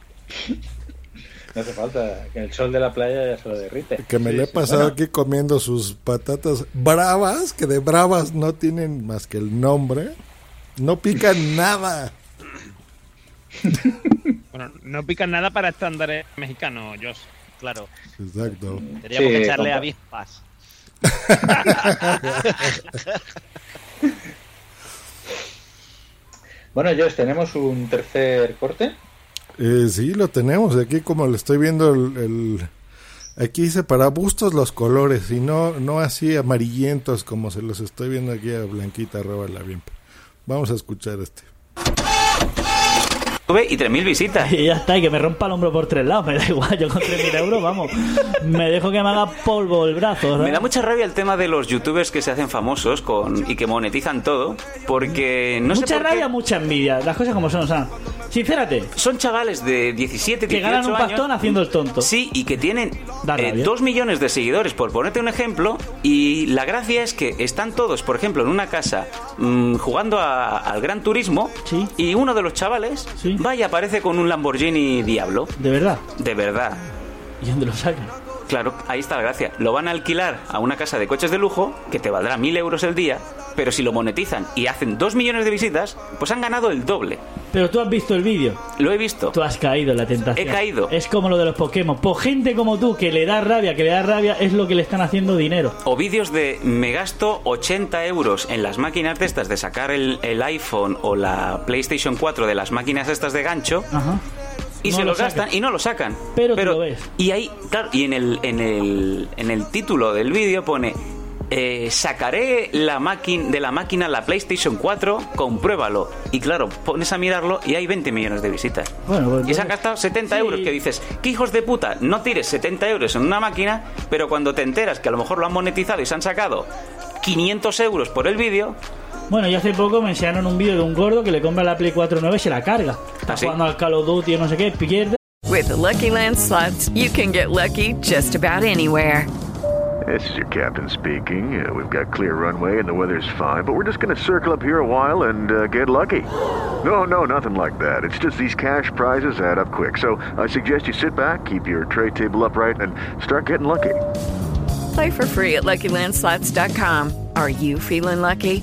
No hace falta, que el sol de la playa ya se lo derrite. Que me Sí, le he sí. pasado Bueno, aquí comiendo sus patatas bravas, que de bravas no tienen más que el nombre. No pican nada. Bueno, no pican nada para estándares mexicanos, Josh. Claro. Exacto. Tendríamos Sí, que echarle compa- avispas. Bueno, Josh, tenemos un tercer corte. Eh, sí, lo tenemos. Aquí como le estoy viendo el... el- Aquí dice para bustos los colores y no, no así amarillentos como se los estoy viendo aquí a Blanquita arroba la bien. Vamos a escuchar este. Y 3.000 visitas. Y ya está, y que me rompa el hombro por tres lados, me da igual, yo con 3.000 euros, vamos, me dejo que me haga polvo el brazo. ¿sabes? Me da mucha rabia el tema de los youtubers que se hacen famosos con y que monetizan todo, porque no sé mucha por qué- rabia, mucha envidia, las cosas como son, o sea, sincérate. Son chavales de 17, 18 Que ganan un años. pastón haciendo el tonto. Sí, y que tienen eh, rabia. dos millones de seguidores, por ponerte un ejemplo, y la gracia es que están todos, por ejemplo, en una casa mm, jugando a- al Gran Turismo, y uno de los chavales, vaya, aparece con un Lamborghini Diablo. ¿De verdad? De verdad. ¿Y dónde lo sacan? Claro, ahí está la gracia. Lo van a alquilar a una casa de coches de lujo que te valdrá mil euros el día, pero si lo monetizan y hacen dos millones de visitas, pues han ganado el doble. Pero tú has visto el vídeo. Lo he visto. Tú has caído en la tentación. He caído. Es como lo de los Pokémon. Por gente como tú que le da rabia, que le da rabia, es lo que le están haciendo dinero. O vídeos de me gasto 80 euros en las máquinas de estas de sacar el, el iPhone o la PlayStation 4 de las máquinas estas de gancho. Ajá. Y No se lo lo gastan y no lo sacan. Pero tú lo ves. Y ahí, claro, y en el, en el, en el título del vídeo pone eh, sacaré la máquina de la máquina la PlayStation 4, compruébalo. Y claro, pones a mirarlo y hay 20 millones de visitas. Bueno, pues y se han gastado 70 euros, que dices, ¿qué hijos de puta? No tires 70 euros en una máquina, pero cuando te enteras que a lo mejor lo han monetizado y se han sacado 500 euros por el vídeo, Bueno, y hace poco me enseñaron un vídeo de un gordo que le compra la Play 4 nueva y se la carga. Está ¿Ah, sí? jugando al Call of Duty o no sé qué, pierde. With the Lucky Land slots, you can get lucky just about anywhere. This is your captain speaking. Uh, we've got clear runway and the weather's fine, but we're just going to circle up here a while and uh, get lucky. No, no, nothing like that. It's just these cash prizes add up quick. So I suggest you sit back, keep your tray table upright, and start getting lucky. Play for free at LuckyLandSlots.com. Are you feeling lucky?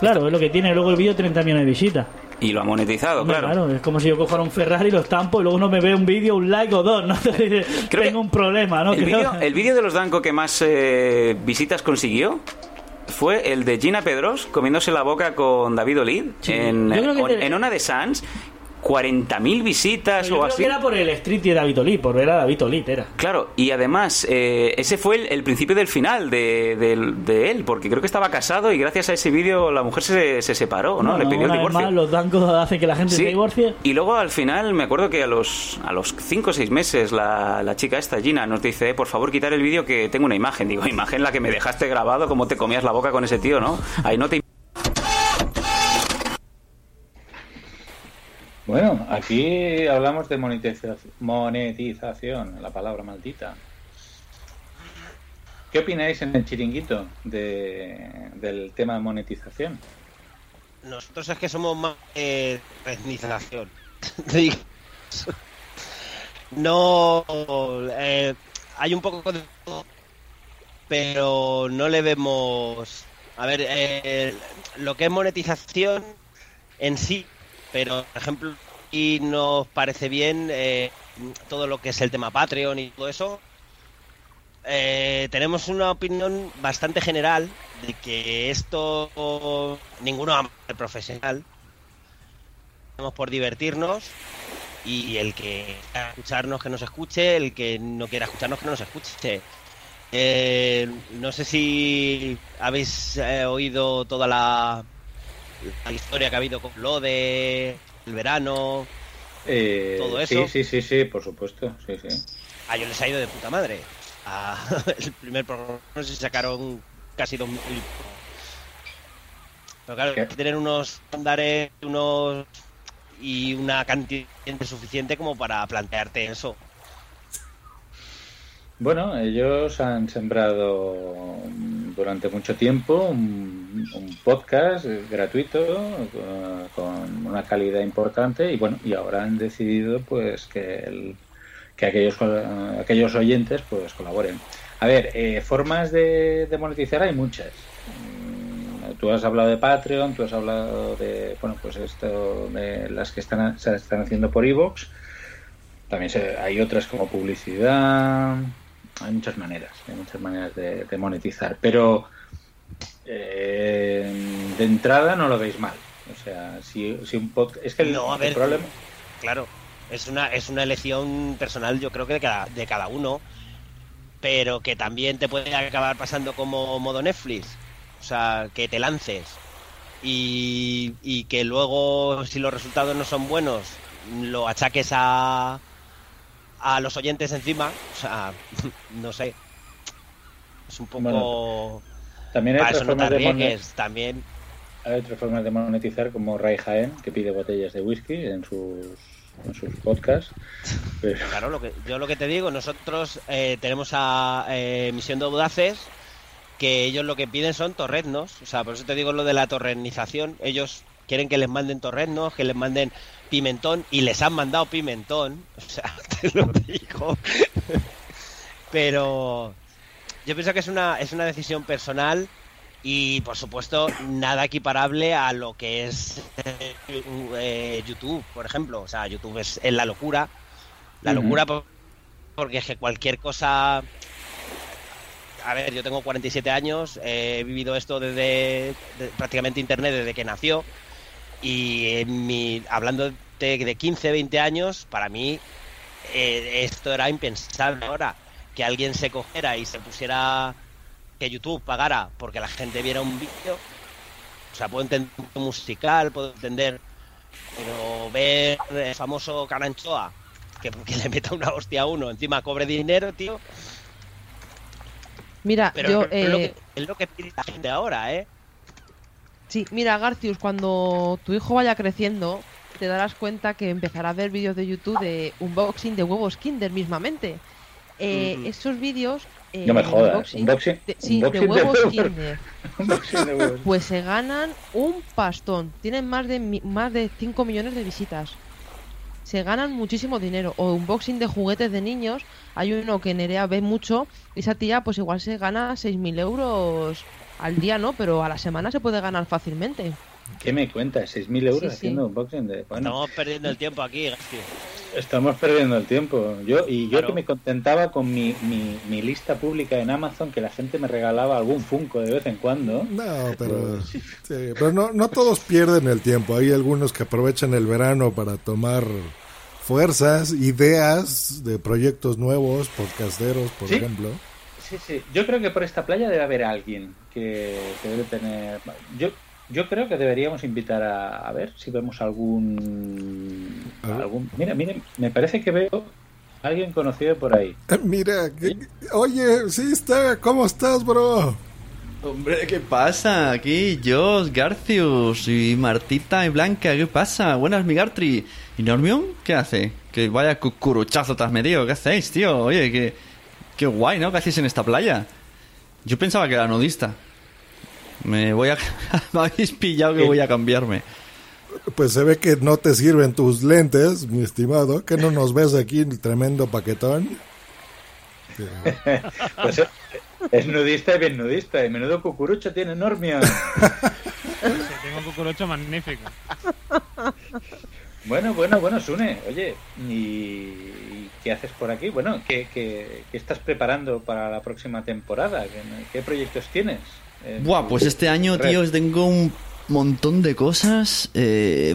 Claro, es lo que tiene luego el vídeo 30 millones de visitas. y lo ha monetizado, Hombre, claro. es como si yo cogiera un Ferrari, lo estampo y luego uno me ve un vídeo, un like o dos, ¿no? Tengo un problema, ¿no? El Creo- vídeo, de los Danco que más eh, visitas consiguió fue el de Gina Pedros comiéndose la boca con David Olid en, creo te- en una de Sans. 40.000 visitas Yo o creo así. que era por el Street de David Olí, por ver a David Olí, era. Claro, y además, eh, ese fue el, el principio del final de, de él, porque creo que estaba casado y gracias a ese vídeo la mujer se, se separó, ¿no? Le pidió el divorcio. más, los bancos hacen que la gente Sí. se divorcie. Y luego al final me acuerdo que a los a los 5 o 6 meses la, la chica esta, Gina, nos dice, "Eh, por favor quitar el vídeo que tengo una imagen. Digo, imagen la que me dejaste grabado, cómo te comías la boca con ese tío, ¿no? Ahí no te... Bueno, aquí hablamos de monetiza- monetización, la palabra maldita. ¿Qué opináis en el chiringuito de- del tema de monetización? Nosotros es que somos más eh, no. eh, hay un poco pero no le vemos. A ver, eh, lo que es monetización en sí, pero por ejemplo, y nos parece bien eh, todo lo que es el tema Patreon y todo eso. Eh, tenemos una opinión bastante general de que esto ninguno ama ser profesional. Estamos por divertirnos y el que quiera escucharnos que nos escuche, el que no quiera escucharnos que no nos escuche. Eh, no sé si habéis eh, oído toda la, la historia que ha habido con lo de el verano, Eh, todo eso. Sí, sí, sí, sí, por supuesto. Sí, sí. A ellos les ha ido de puta madre. A- el primer programa si sacaron casi 2.000. Pero claro, hay que tener unos estándares unos y una cantidad suficiente como para plantearte eso. Bueno, ellos han sembrado mm, durante mucho tiempo un, podcast eh, gratuito eh, con una calidad importante y bueno, y ahora han decidido pues que, el- que aquellos col- aquellos oyentes pues colaboren. A ver, eh, formas de, monetizar hay muchas. Mm, Tú has hablado de Patreon, tú has hablado de bueno pues esto de las que están se están haciendo por iVoox. También hay otras como publicidad. Hay muchas maneras, hay muchas maneras de, de monetizar. Pero eh, de entrada no lo veis mal. O sea, si, si un podcast. Es que el, No, a el ver, problema. Claro, es una, es una elección personal, yo creo que de cada, de cada uno. pero que también te puede acabar pasando como modo Netflix. O sea, que te lances y, y que luego, si los resultados no son buenos, lo achaques a, a los oyentes encima. O sea, no sé. Es un poco... Bueno, También hay Para otras no formas de monet- también. Hay otras formas de monetizar como Ray Jaén, que pide botellas de whisky en sus, en sus podcasts. Pero- Claro, lo que, yo lo que te digo, nosotros eh, tenemos a eh, Misión de Audaces, que ellos lo que piden son torreznos. O sea, por eso te digo lo de la torrenización. Ellos quieren que les manden torreznos, que les manden pimentón, y les han mandado pimentón. O sea, te lo digo. Pero yo pienso que es una, es una decisión personal y, por supuesto, nada equiparable a lo que es eh, YouTube, por ejemplo. O sea, YouTube es, es la locura. La locura por- porque es que cualquier cosa... A ver, yo tengo 47 años, eh, he vivido esto desde de- prácticamente Internet desde que nació y en mi, hablando de, de 15, 20 años, para mí eh, esto era impensable ahora. Que alguien se cogiera y se pusiera que YouTube pagara porque la gente viera un vídeo. O sea, puedo entender un musical, puedo entender, pero ver el famoso Caranchoa que, que le meta una hostia a uno, encima cobre dinero, tío. Mira, Pero yo. es, lo eh, que, es lo que pide la gente ahora, ¿eh? Sí, mira, Garcius, cuando tu hijo vaya creciendo, te darás cuenta que empezará a ver vídeos de YouTube de unboxing de huevos Kinder mismamente. Eh. Esos vídeos. eh, No me de jodas, unboxing- unboxing- de- sí, unboxing de huevos. Kinder. Unboxing de huevos. Pues se ganan un pastón. Tienen más de más de 5 millones de visitas. Se ganan muchísimo dinero. O unboxing de juguetes de niños. Hay uno que Nerea ve mucho. Y esa tía, pues igual se gana 6.000 euros al día, ¿no? Pero a la semana se puede ganar fácilmente. ¿Qué me cuentas? ¿6.000 euros Sí, sí. haciendo unboxing de... Bueno, Estamos perdiendo el tiempo aquí, García. estamos perdiendo el tiempo. Yo Y yo Claro. que me contentaba con mi, mi, mi lista pública en Amazon, que la gente me regalaba algún Funko de vez en cuando. No, pero, sí, pero no, no todos pierden el tiempo. Hay algunos que aprovechan el verano para tomar fuerzas, ideas de proyectos nuevos, podcasteros, por Sí. ejemplo. Sí, sí. Yo creo que por esta playa debe haber alguien que, que debe tener. Yo, yo creo que deberíamos invitar a, a ver si vemos algún. algún... Mira, miren, me parece que veo a alguien conocido por ahí. Eh, Mira, que- oye, sí está, ¿cómo estás, bro? Hombre, ¿qué pasa? Aquí Jos, Garcius y Martita y Blanca, ¿qué pasa? Buenas, mi Gartri. ¿Y Normion? ¿Qué hace? Que vaya cucuruchazo te has metido, ¿qué hacéis, tío? Oye, qué, qué guay, ¿no? ¿Qué hacéis en esta playa? Yo pensaba que era nudista. Me voy a... Me habéis pillado que voy a cambiarme. Pues se ve que no te sirven tus lentes, mi estimado, que no nos ves aquí el tremendo paquetón. Pues es, es nudista y bien nudista. Y menudo cucurucho tiene Normia. Sí, tengo un cucurucho magnífico. Bueno, bueno, bueno, Sune. Oye, ¿y, y qué haces por aquí? Bueno, ¿qué, qué, qué estás preparando para la próxima temporada? ¿Qué, qué proyectos tienes? en Buah, pues este año, red? tío, tengo un montón de cosas. eh,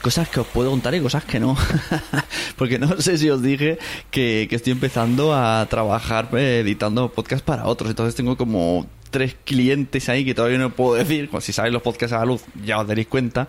cosas que os puedo contar y cosas que no. Porque no sé si os dije que, que estoy empezando a trabajar eh, editando podcast para otros. Entonces tengo como tres clientes ahí que todavía no puedo decir. Pues si sabéis los podcasts a la luz, ya os daréis cuenta.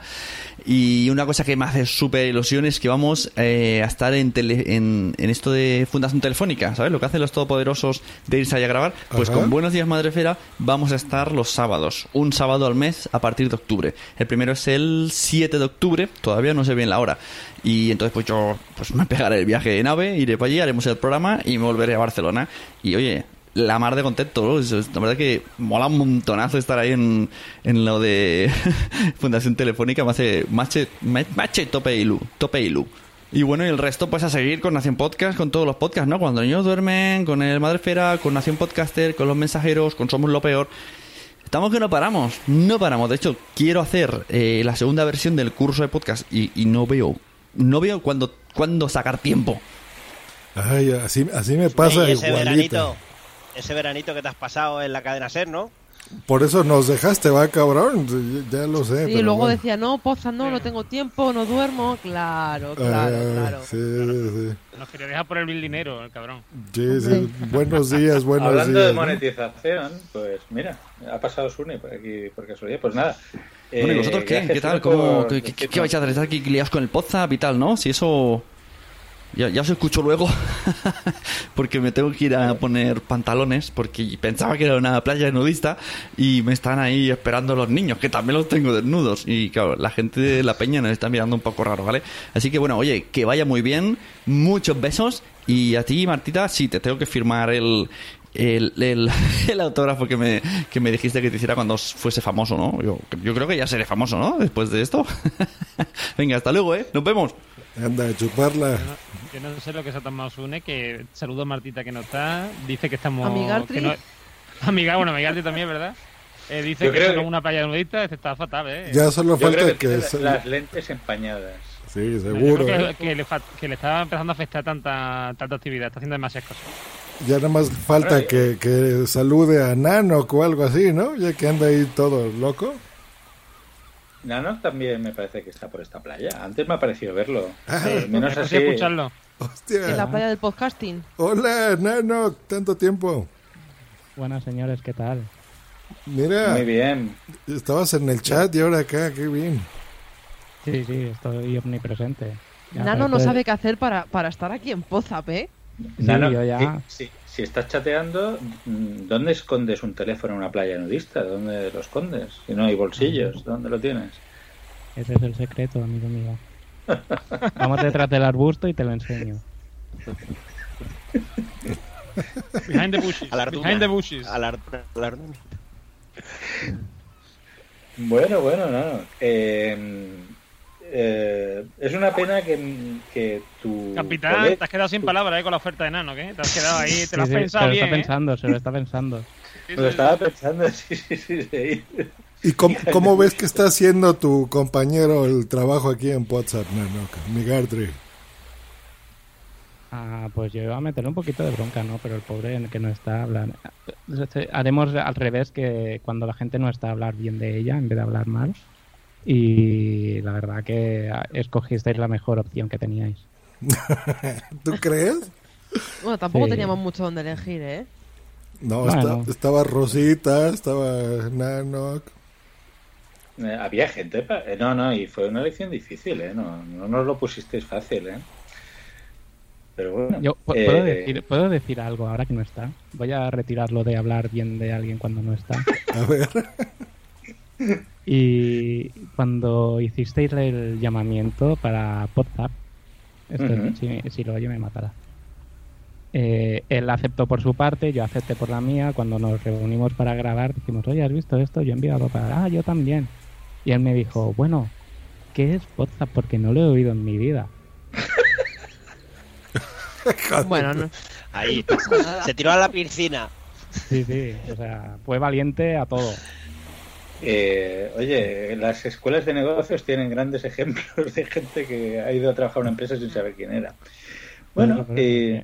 Y una cosa que me hace súper ilusión es que vamos eh, a estar en, tele- en, en esto de Fundación Telefónica, ¿sabes? Lo que hacen los todopoderosos de irse ahí a grabar. Pues Ajá. con Buenos Días Madrefera vamos a estar los sábados, un sábado al mes a partir de octubre. El primero es el 7 de octubre, todavía no sé bien la hora. Y entonces pues yo pues me pegaré el viaje de nave, iré para allí, haremos el programa y me volveré a Barcelona. Y oye, la mar de contento, ¿no? Es- es- La verdad que mola un montonazo estar ahí en, en lo de Fundación Telefónica, me hace mache, me- mache tope ilu, tope ilu. Y bueno, y el resto pues a seguir con Nación Podcast, con todos los podcasts, ¿no? Cuando los niños duermen, con el Madrefera, con Nación Podcaster, con los mensajeros, con Somos lo Peor. Estamos que no paramos, no paramos. De hecho, quiero hacer eh, la segunda versión del curso de podcast y, y no veo, no veo cuándo cuándo sacar tiempo. Ay, así, así me pasa Ey, ese igualito. veranito, ese veranito que te has pasado en la cadena SER, ¿no? Por eso nos dejaste, va, cabrón. Ya lo sé. Y luego bueno. decía, no, poza, no, no tengo tiempo, no duermo. Claro, claro, Ah, claro. Sí, sí, Nos quería dejar por el dinero, el cabrón. sí, sí. Buenos días, buenos Hablando días. de ¿no? monetización, pues mira, ha pasado Sune por aquí por casualidad. Pues nada. Bueno, ¿y eh, vosotros qué? gracias, ¿Qué tal? ¿Cómo, por qué, qué- qué vais a hacer? ¿Estar aquí liados con el WhatsApp y tal, no? Si eso... Ya, ya os escucho luego, porque me tengo que ir a poner pantalones, porque pensaba que era una playa nudista y me están ahí esperando los niños, que también los tengo desnudos. Y claro, la gente de la peña nos está mirando un poco raro, ¿vale? Así que bueno, oye, que vaya muy bien, muchos besos y a ti, Martita, sí, te tengo que firmar el, el, el, el autógrafo que me, que me dijiste que te hiciera cuando fuese famoso, ¿no? Yo, yo creo que ya seré famoso, ¿no? Después de esto. Venga, hasta luego, ¿eh? Nos vemos. Anda, chuparla. Yo no sé lo que se ha tomado Sune, que saludo a Martita que no está, dice que estamos... Amigartri. que no- Amiga, bueno, Amigartri también, ¿verdad? Eh, dice Yo que creo que- una playa nudista, este está fatal, ¿eh? Ya solo Yo falta que... que, se- las lentes empañadas. Sí, Yo seguro. creo que, ¿eh? que le, que le está empezando a afectar tanta, tanta actividad, está haciendo demasiadas cosas. Ya nada más falta que, que salude a Nano o algo así, ¿no? Ya que anda ahí todo loco. Nano también me parece que está por esta playa. Antes me ha parecido verlo. Ah. Eh, menos así. escucharlo. Hostia. En la playa del podcasting. Hola, Nano, tanto tiempo. Buenas señores, ¿qué tal? Mira, Muy bien. estabas en el chat y ahora acá, qué bien. Sí, sí, estoy omnipresente. Ya Nano no sabe qué hacer para, para estar aquí en Pozap, ¿eh? Sí, Nano, yo ya. Si, si- si estás chateando, ¿dónde escondes un teléfono en una playa nudista? ¿Dónde lo escondes? Si no hay bolsillos, ¿dónde lo tienes? Ese es el secreto, amigo mío. Vamos detrás del arbusto y te lo enseño. Behind the bushes. Behind the bushes. Alarduna, alarduna. Bueno, bueno, no. Eh, eh, es una pena que, que tu Capitán, colega- te has quedado sin palabras ¿eh? con la oferta de Nano, ¿qué? Te has quedado ahí, te lo has Sí, sí, pensado se lo bien, está ¿eh? pensando, se lo está pensando. Me lo estaba pensando, sí, sí, sí. sí. ¿Y cómo, cómo ves que está haciendo tu compañero el trabajo aquí en WhatsApp, Nano? Migardri. Ah, pues yo iba a meterle un poquito de bronca, ¿no? Pero el pobre en el que no está hablar. Haremos al revés que cuando la gente no está hablar bien de ella en vez de hablar mal. Y la verdad que escogisteis la mejor opción que teníais. ¿Tú crees? Bueno, tampoco Sí. teníamos mucho donde elegir, ¿eh? No, Bueno. estaba Rosita, estaba Nano. Eh, Había gente. pa- eh, No, no, y fue una elección difícil, ¿eh? No, no nos lo pusisteis fácil, ¿eh? Pero bueno. Yo pu- eh, ¿puedo, decir, ¿Puedo decir algo ahora que no está? Voy a retirarlo de hablar bien de alguien cuando no está. A ver. Y cuando hicisteis el llamamiento para WhatsApp, esto si, si lo oye me matará. Eh, él aceptó por su parte, yo acepté por la mía. Cuando nos reunimos para grabar, dijimos, oye, ¿has visto esto? Yo he enviado para... Ah, yo también. Y él me dijo, bueno, ¿qué es WhatsApp? Porque no lo he oído en mi vida. Bueno, no. Ahí, se tiró a la piscina. Sí, sí, o sea, fue valiente a todo. eh, oye, las escuelas de negocios tienen grandes ejemplos de gente que ha ido a trabajar a una empresa sin saber quién era. Bueno, eh.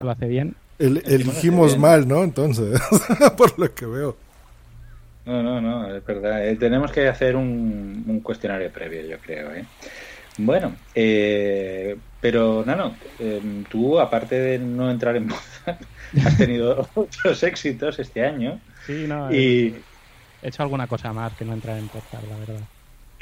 Lo hace bien. El- elegimos mal, ¿no? Entonces, por lo que veo. no, no, no, es verdad. eh, tenemos que hacer un, un cuestionario previo, yo creo, ¿eh? Bueno, eh, pero Nano, eh, tú aparte de no entrar en moda, has tenido otros éxitos este año. Sí, no, Y he hecho alguna cosa más que no entrar en podcast, la verdad.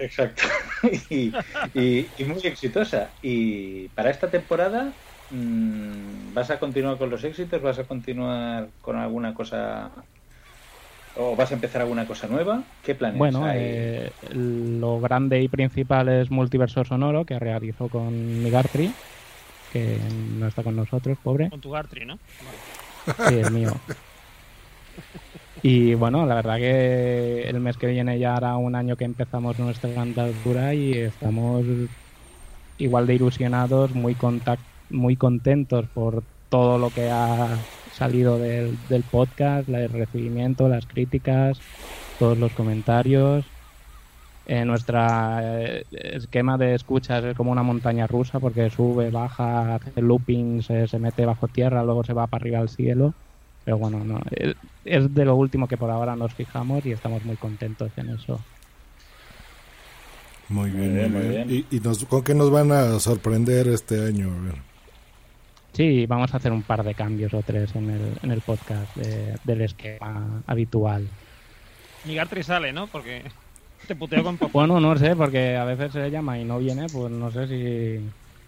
Exacto. y, y- y muy exitosa. Y para esta temporada, mm, ¿vas a continuar con los éxitos? ¿Vas a continuar con alguna cosa? ¿O vas a empezar alguna cosa nueva? ¿Qué planes Bueno, hay? eh, lo grande y principal es Multiverso Sonoro, que realizó con Migartri, que no está con nosotros, pobre. Con tu Gartry, ¿no? Sí, el mío. Y bueno, la verdad que el mes que viene ya hará un año que empezamos nuestra andadura y estamos igual de ilusionados, muy, contac- muy contentos por todo lo que ha salido del, del podcast, el recibimiento, las críticas, todos los comentarios. Eh, nuestro esquema de escuchas es como una montaña rusa porque sube, baja, hace looping, se, se mete bajo tierra, luego se va para arriba al cielo. Pero bueno, no, es, de lo último que por ahora nos fijamos y estamos muy contentos en eso. Muy bien, Muy bien, muy muy bien. bien. ¿Y, y nos, con qué nos van a sorprender este año? A ver. Sí, vamos a hacer un par de cambios o tres en el, en el podcast de- del esquema habitual. Mi Gartry sale, ¿no? Porque te puteo con Pop. Bueno, no sé, porque a veces se llama y no viene, pues no sé si,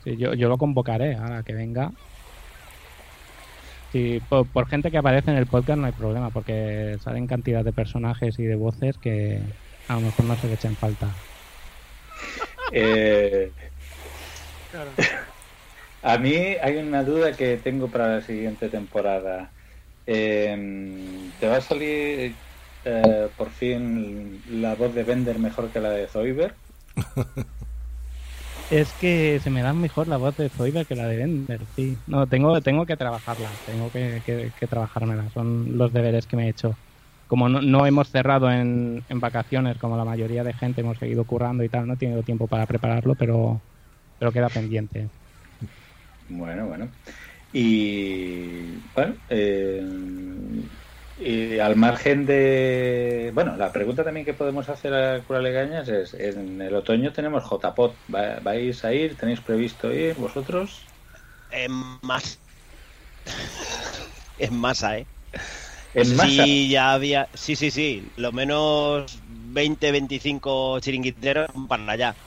si yo, yo lo convocaré ahora que venga. Sí, por, por gente que aparece en el podcast no hay problema, porque salen cantidad de personajes y de voces que a lo mejor no se le echen falta. Eh, a mí hay una duda que tengo para la siguiente temporada. Eh, ¿Te va a salir eh, por fin la voz de Bender mejor que la de Zoiber? Es que se me da mejor la voz de Zoiber que la de Bender, sí. No, tengo, tengo que trabajarla, tengo que, que, trabajármela, son los deberes que me he hecho. Como no, no hemos cerrado en, en vacaciones, como la mayoría de gente, hemos seguido currando y tal, no he tenido tiempo para prepararlo, pero, pero queda pendiente. Bueno, bueno. Y bueno, eh, y al margen de... Bueno, la pregunta también que podemos hacer a Curalegañas es, en el otoño tenemos JPOT. ¿Va- ¿Vais a ir? ¿Tenéis previsto ir vosotros? En más. en masa, ¿eh? ¿En Sí, masa? ya había. Sí, sí, sí. Lo menos 20, 25 chiringuiteros para allá.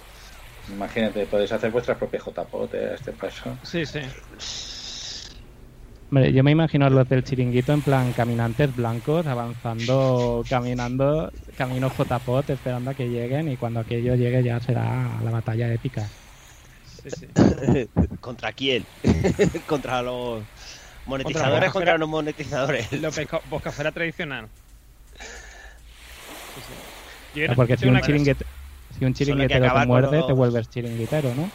Imagínate, podéis hacer vuestra propia JPOT eh, a este paso. Sí, sí. Hombre, yo me imagino los del chiringuito en plan caminantes blancos avanzando, caminando, camino JPOT, esperando a que lleguen y cuando aquello llegue ya será la batalla épica. Sí, sí. ¿Contra quién? contra los monetizadores, Contra contra, los los monetizadores. Lo pesca- boscafera tradicional. Sí, sí. Yo porque si un, chiringuete, si un chiringuetero te muerde, los- te vuelves chiringuitero, ¿no?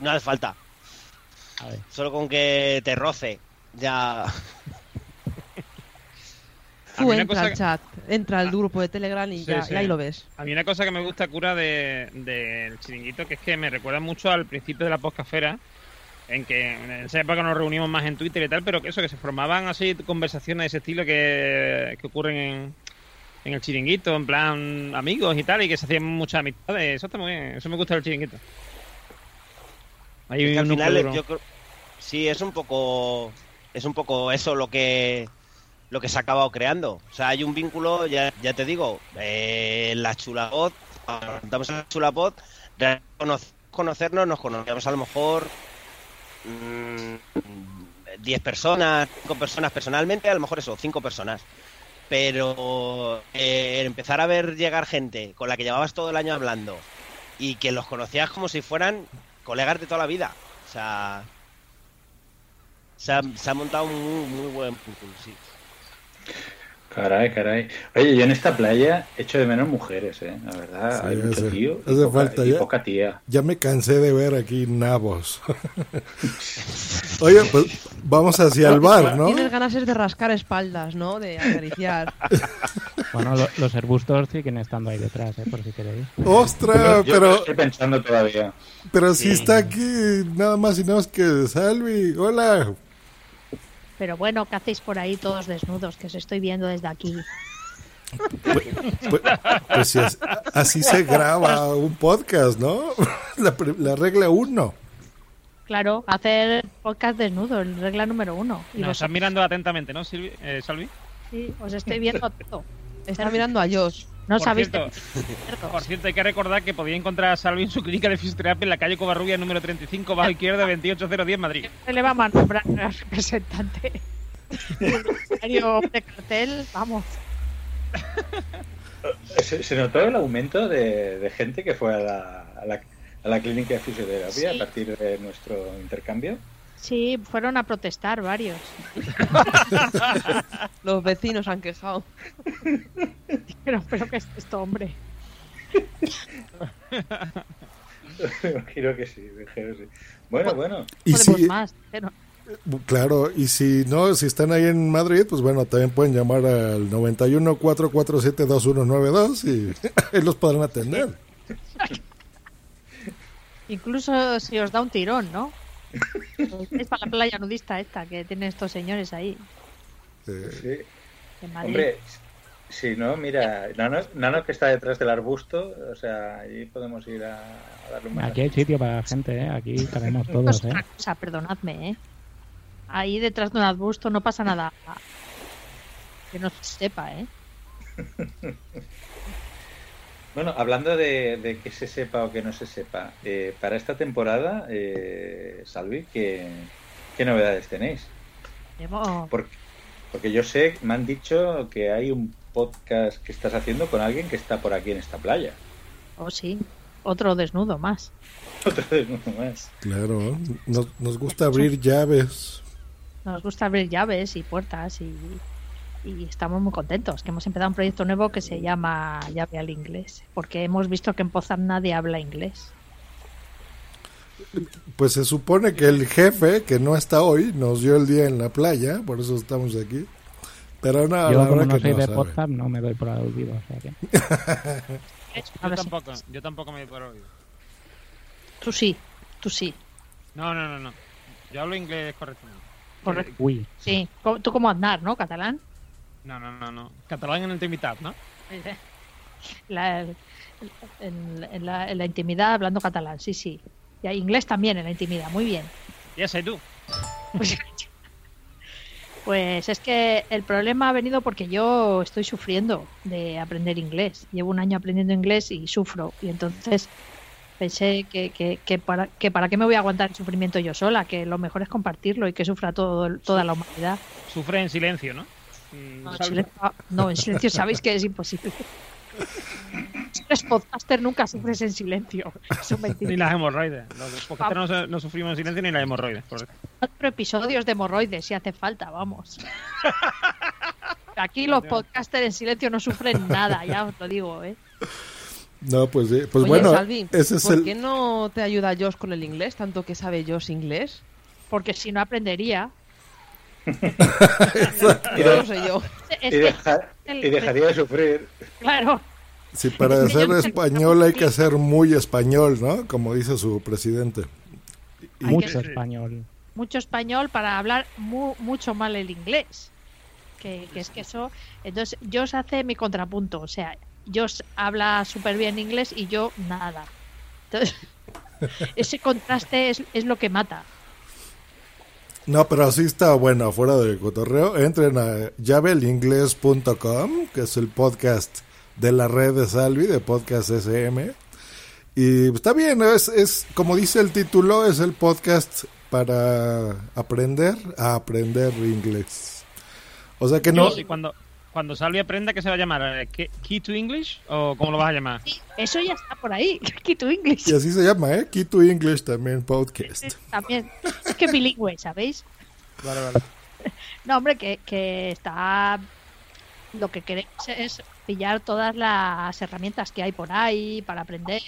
No hace falta. Solo con que te roce. Ya. A mí Tú una entra cosa al que- chat, entra al grupo de Telegram y, Sí, ya, sí. y ahí lo ves. A mí una cosa que me gusta, cura, del de, del chiringuito, que es que me recuerda mucho al principio de la poscafera, en que en esa época nos reunimos más en Twitter y tal, pero que eso, que se formaban así conversaciones de ese estilo que, que ocurren en, en el chiringuito, en plan amigos y tal, y que se hacían muchas amistades. Eso está muy bien, eso me gusta del chiringuito. Hay Es que al final yo creo- sí es un poco es un poco eso lo que lo que se ha acabado creando. O sea, hay un vínculo, ya, ya te digo, eh, la chulapod, cuando nos juntamos en la chulapod, conocernos, nos conocíamos a lo mejor mm, 10 personas, 5 personas personalmente, a lo mejor eso, 5 personas. Pero eh, empezar a ver llegar gente con la que llevabas todo el año hablando y que los conocías como si fueran colegas de toda la vida. O sea, se ha, se ha montado un muy, muy buen vínculo, sí. Caray, caray. Oye, yo en esta playa echo de menos mujeres, ¿eh? La verdad, Sí, hay mucho hace- tío y, hace poca, falta y ya. poca tía. Ya me cansé de ver aquí nabos. Oye, pues vamos hacia el bar, ¿no? Tienes ganas es de rascar espaldas, ¿no? De acariciar. Bueno, lo- los arbustos siguen estando ahí detrás, ¿eh? por si queréis. ¡Ostras! Yo Pero, estoy pensando todavía. pero si está aquí nada más y nada más que Salvi. Hola. Pero bueno, ¿qué hacéis por ahí todos desnudos? Que os estoy viendo desde aquí. Pues, pues si as- así se graba un podcast, ¿no? La, la regla uno. Claro, hacer podcast desnudo, regla número uno. Y Nos vos, estás mirando atentamente, ¿no, Silvi? Eh, Salvi? sí, os estoy viendo todo. Está mirando a Josh. No por sabéis Cierto, por cierto, hay que recordar que podía encontrar a Salvi en su clínica de fisioterapia en la calle Covarrubia número 35, bajo izquierda, 28010, Madrid. Se le vamos a nombrar al representante. De cartel, vamos. ¿Se, se notó el aumento de, de gente que fue a la, a la, a la clínica de fisioterapia Sí. a partir de nuestro intercambio? Sí, fueron a protestar varios. Los vecinos han quejado. Pero, pero ¿qué es esto, hombre? Me imagino que sí, me imagino que sí. Bueno, bueno. Y Podemos si, más. pero- claro, y si no, si están ahí en Madrid, pues bueno, también pueden llamar al 91 447 2192 y ahí los podrán atender. Incluso si os da un tirón, ¿no? Es para la playa nudista esta que tienen estos señores ahí. Sí. Hombre, si no, mira, Nano, Nano que está detrás del arbusto, o sea, ahí podemos ir a, a darle un Aquí hay sitio para la gente, ¿eh? Aquí cabemos todos, ¿eh? Otra cosa, perdonadme, ¿eh? Ahí detrás de un arbusto no pasa nada que no se sepa, ¿eh? Bueno, hablando de, de que se sepa o que no se sepa, eh, para esta temporada, eh, Salvi, ¿qué, qué novedades tenéis? Porque yo sé, me han dicho que hay un podcast que estás haciendo con alguien que está por aquí en esta playa. Oh, sí. Otro desnudo más. Otro desnudo más. Claro, nos, nos gusta abrir llaves. Nos gusta abrir llaves y puertas y, y estamos muy contentos que hemos empezado un proyecto nuevo que se llama Llave al Inglés, porque hemos visto que en Pozan nadie habla inglés. Pues se supone que el jefe, que no está hoy, nos dio el día en la playa, por eso estamos aquí. Pero no, Yo la como verdad no que soy no de podcast no me doy por aludido. O sea que... Yo tampoco, yo tampoco me doy por oído. Tú sí, tú sí. No, no, no, no. Yo hablo inglés correctamente. Correcto. Uy. Sí, tú como Aznar, ¿no? Catalán. No, no, no, no. Catalán en intimidad, ¿no? La- en, en la, en la intimidad hablando catalán, sí, sí. Y hay inglés también en la intimidad, muy bien. Ya sé tú. Pues, pues es que el problema ha venido porque yo estoy sufriendo de aprender inglés. Llevo un año aprendiendo inglés y sufro. Y entonces pensé que, que, que para, que para qué me voy a aguantar el sufrimiento yo sola, que lo mejor es compartirlo y que sufra todo, toda la humanidad. Sufre en silencio, ¿no? No, en silencio, no, en silencio sabéis que es imposible. Si eres podcaster nunca sufres en silencio. Eso. Ni las hemorroides. Los podcasteros no, no sufrimos en silencio ni las hemorroides. correcto. Cuatro episodios de hemorroides si hace falta, vamos. Aquí los podcasters en silencio no sufren nada, ya os lo digo, ¿eh? No, pues, sí, pues Oye, bueno, Salvi, ese es ¿por el... qué no te ayuda Josh con el inglés, tanto que sabe Josh inglés? Porque si no aprendería. No yo. Y, que- deja- el- y dejaría de sufrir. Claro. Si para ser español hay que ser muy español, ¿no? Como dice su presidente. Y- Mucho español. mucho español para hablar mu- mucho mal el inglés. Que, que es que eso. Entonces, Josh hace mi contrapunto. O sea, Josh habla súper bien inglés y yo nada. Entonces, ese contraste es, es lo que mata. No, pero sí está bueno, fuera del cotorreo. Entren a llaveelingles.com, que es el podcast de la red de Salvi, de Podcast SM. Y está bien, es, es como dice el título, es el podcast para aprender a aprender inglés. O sea que no... Cuando, cuando Salvi aprenda, ¿qué se va a llamar? Eh, ¿Key- ¿Key to English? ¿O cómo lo vas a llamar? Eso ya está por ahí. Key to English. Y así se llama, ¿eh? Key to English también podcast. También. Es que bilingüe, ¿sabéis? Vale, vale. No, hombre, que, que está. Lo que queremos es pillar todas las herramientas que hay por ahí para aprender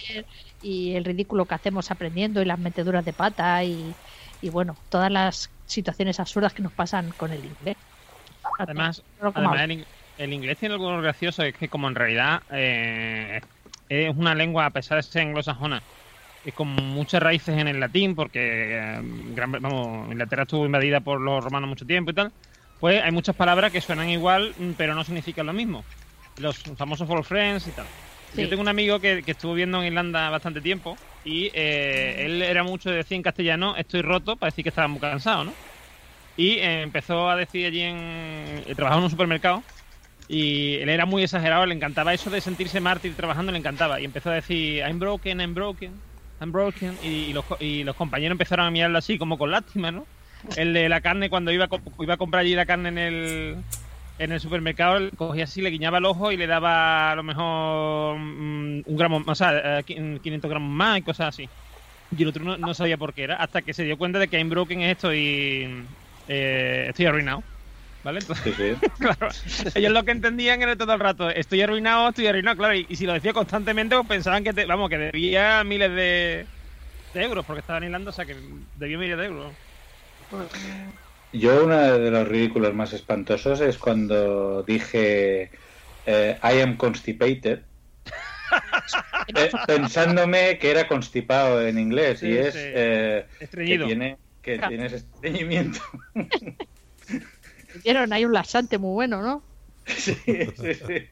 y el ridículo que hacemos aprendiendo y las meteduras de pata y, y bueno, todas las situaciones absurdas que nos pasan con el inglés. Además, además el inglés tiene algo gracioso, es que como en realidad eh, es una lengua, a pesar de ser anglosajona, es con muchas raíces en el latín, porque eh, Gran- vamos, Inglaterra estuvo invadida por los romanos mucho tiempo y tal, pues hay muchas palabras que suenan igual, pero no significan lo mismo. los famosos For Friends y tal. Sí. Yo tengo un amigo que, que estuvo viendo en Irlanda bastante tiempo y eh, él era mucho de decir en castellano estoy roto para decir que estaba muy cansado, ¿no? Y eh, empezó a decir allí en... Trabajaba en un supermercado y él era muy exagerado, le encantaba eso de sentirse mártir trabajando, le encantaba. Y empezó a decir, I'm broken, I'm broken, I'm broken. Y, y los, y los compañeros empezaron a mirarlo así, como con lástima, ¿no? El de la carne, cuando iba iba a comprar allí la carne en el, en el supermercado, él cogía así, le guiñaba el ojo y le daba a lo mejor mm, un gramo, o sea, eh, qui- 500 gramos más y cosas así. Y el otro no, no sabía por qué era, hasta que se dio cuenta de que I'm broken es esto y eh, estoy arruinado. ¿Vale? Entonces, claro, ellos lo que entendían era todo el rato, estoy arruinado, estoy arruinado, claro, y, y si lo decía constantemente, pues pensaban que, te- vamos, que debía miles de, de euros, porque estaba en Irlanda, o sea, que debía miles de euros. Yo uno de los ridículos más espantosos es cuando dije eh, I am constipated. eh, pensándome que era constipado en inglés y Sí, es sí. eh, que tiene que tienes estreñimiento. Vieron ahí un laxante muy bueno, ¿no? sí, sí, sí.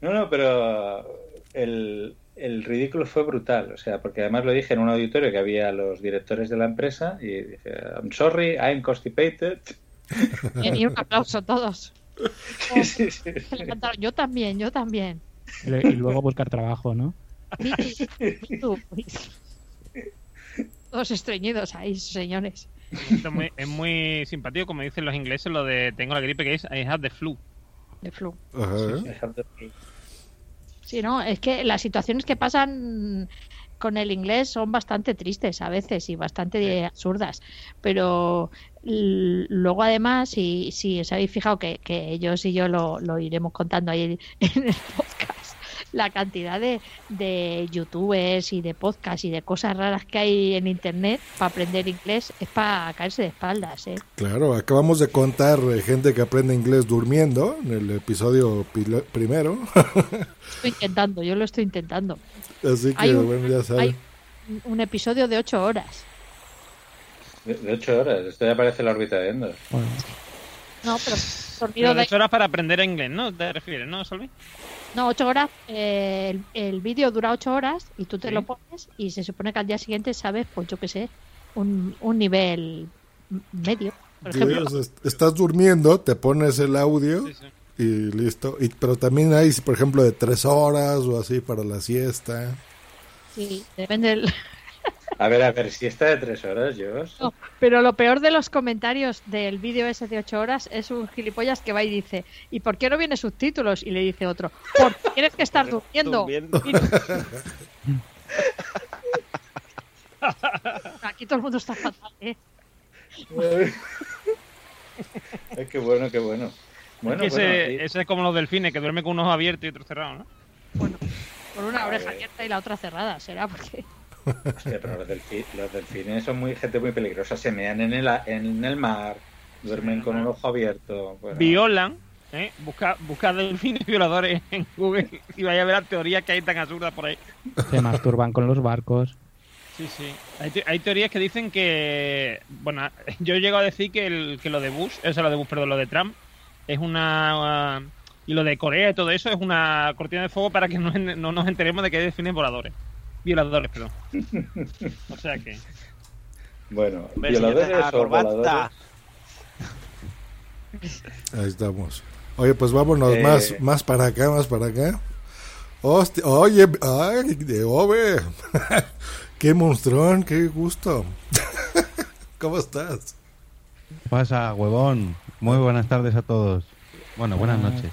No, no, pero el, el ridículo fue brutal, o sea, porque además lo dije en un auditorio que había los directores de la empresa y dije, I'm sorry, I'm constipated. Y un aplauso a todos. Sí, sí, cantaron, Yo también, yo también. Y luego buscar trabajo, ¿no? Too. Todos estreñidos ahí, señores. Esto es muy, es muy simpático, como dicen los ingleses, lo de tengo la gripe, que es I have the flu. De flu. Ajá. Sí, no, es que las situaciones que pasan con el inglés son bastante tristes a veces y bastante absurdas. Pero luego, además, si, si os habéis fijado que, que ellos y yo lo, lo iremos contando ahí en el podcast, la cantidad de, de youtubers y de podcasts y de cosas raras que hay en internet para aprender inglés es para caerse de espaldas, ¿eh? Claro, acabamos de contar eh, gente que aprende inglés durmiendo en el episodio primero. Estoy intentando, yo lo estoy intentando. Así que, Hay un- bueno, ya sabes. Hay un episodio de ocho horas. De, ocho horas, esto ya parece la órbita de Endor. No, pero Pero dormido de horas para aprender inglés, ¿no? ¿Te refieres, no, Solvi? No, ocho horas. eh, el, el vídeo dura ocho horas y tú te Sí. lo pones y se supone que al día siguiente sabes, pues yo qué sé, un, un nivel medio, por ejemplo. estás durmiendo, te pones el audio y listo. Y, pero también hay, por ejemplo, de tres horas o así para la siesta. Sí, depende del... A ver, a ver, si está de tres horas, yo. No, pero lo peor de los comentarios del vídeo ese de ocho horas es un gilipollas que va y dice ¿y por qué no viene subtítulos? Y le dice otro porque tienes que estar durmiendo. Durmiendo. Y- Aquí todo el mundo está fatal, ¿eh? Ay, qué bueno, qué bueno. Bueno, Es que bueno, ese, ese es como los delfines, que duerme con unos abiertos y otros cerrados, ¿no? Con una oreja abierta y la otra cerrada, será porque... Hostia, pero los, delfi- los delfines son muy gente muy peligrosa. Se mean en el, a- en el mar, duermen con un ojo abierto. Bueno, Violan, ¿eh? Busca, busca delfines violadores en Google y vaya a ver las teorías que hay tan absurdas por ahí. Se masturban con los barcos. Sí, sí. Hay, te- hay teorías que dicen que. Bueno, yo he llegado a decir que, el, que lo de Bush, o sea, lo de Bush, perdón, lo de Trump, es una. uh, y lo de Corea y todo eso es una cortina de fuego para que no, no nos enteremos de que hay delfines voladores. Violadores, perdón. O sea que. Bueno, violadores o corbata. voladores. Ahí estamos. Oye, pues vámonos Eh. más, más para acá, más para acá. Hostia, oye, ay, de ove. qué monstrón, qué gusto. ¿Cómo estás? ¿Qué pasa, huevón? Muy buenas tardes a todos. Bueno, buenas noches.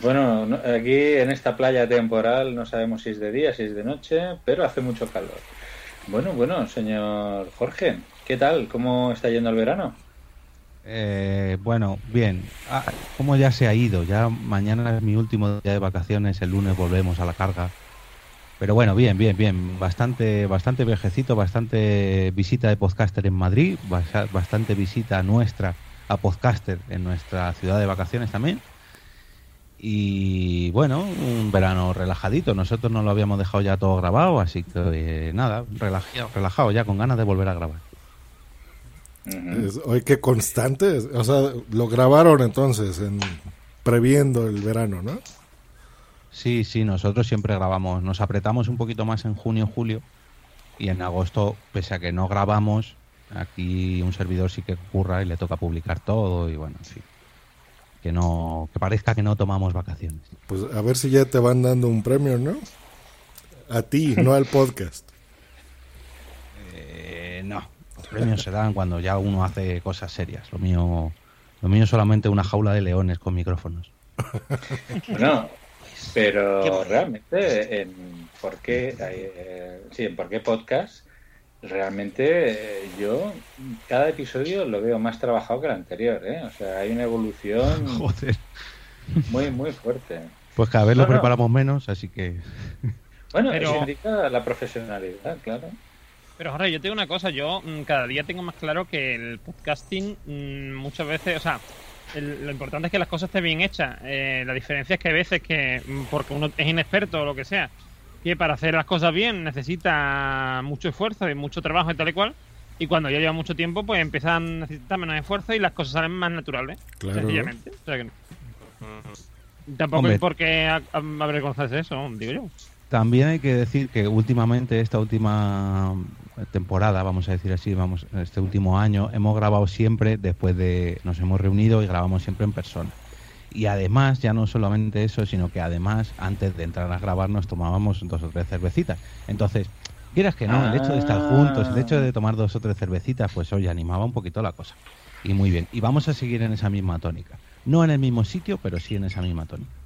Bueno, no- aquí en esta playa temporal no sabemos si es de día, si es de noche, pero hace mucho calor. Bueno, bueno, señor Jorge, ¿qué tal? ¿Cómo está yendo el verano? Eh, bueno, bien. Ah, ¿Cómo ya se ha ido? Ya mañana es mi último día de vacaciones, el lunes volvemos a la carga. Pero bueno, bien, bien, bien. Bastante, bastante viajecito, bastante visita de podcaster en Madrid, bastante visita nuestra a podcaster en nuestra ciudad de vacaciones también. Y bueno, un verano relajadito. Nosotros no lo habíamos dejado ya todo grabado, así que eh, nada, relajado, relajado ya, con ganas de volver a grabar. Oye, qué constante. O sea, lo grabaron entonces, en, previendo el verano, ¿no? Sí, sí, nosotros siempre grabamos. Nos apretamos un poquito más en junio, julio. Y en agosto, pese a que no grabamos, aquí un servidor sí que curra y le toca publicar todo. Y bueno, en fin. Que, no, que parezca que no tomamos vacaciones. Pues a ver si ya te van dando un premio, ¿no? A ti, no al podcast. Eh, no, los premios se dan cuando ya uno hace cosas serias. Lo mío, lo mío es solamente una jaula de leones con micrófonos. No, pero realmente en por qué, eh, sí, en por qué podcast, realmente eh, yo cada episodio lo veo más trabajado que el anterior, ¿eh? O sea, hay una evolución Joder. muy, muy fuerte. Pues cada vez lo No, preparamos menos, así que... Bueno, Pero- eso indica la profesionalidad, claro. Pero Jorge, yo te digo una cosa, yo mm, cada día tengo más claro que el podcasting mm, muchas veces, o sea, el- lo importante es que las cosas estén bien hechas. Eh, la diferencia es que hay veces que, mm, porque uno es inexperto o lo que sea, que para hacer las cosas bien necesita mucho esfuerzo y mucho trabajo y tal y cual, y cuando ya lleva mucho tiempo, pues empieza a necesitar menos esfuerzo y las cosas salen más naturales, Claro. sencillamente. O sea que no. Tampoco Hombre. hay por qué avergonzarse eso, digo yo. También hay que decir que últimamente, esta última temporada, vamos a decir así, vamos, este último año, hemos grabado siempre después de, nos hemos reunido y grabamos siempre en persona. Y además, ya no solamente eso, sino que además, antes de entrar a grabar, nos tomábamos dos o tres cervecitas. Entonces, quieras que no, el hecho de estar juntos, el hecho de tomar dos o tres cervecitas, pues oye, animaba un poquito la cosa. Y muy bien. Y vamos a seguir en esa misma tónica. No en el mismo sitio, pero sí en esa misma tónica.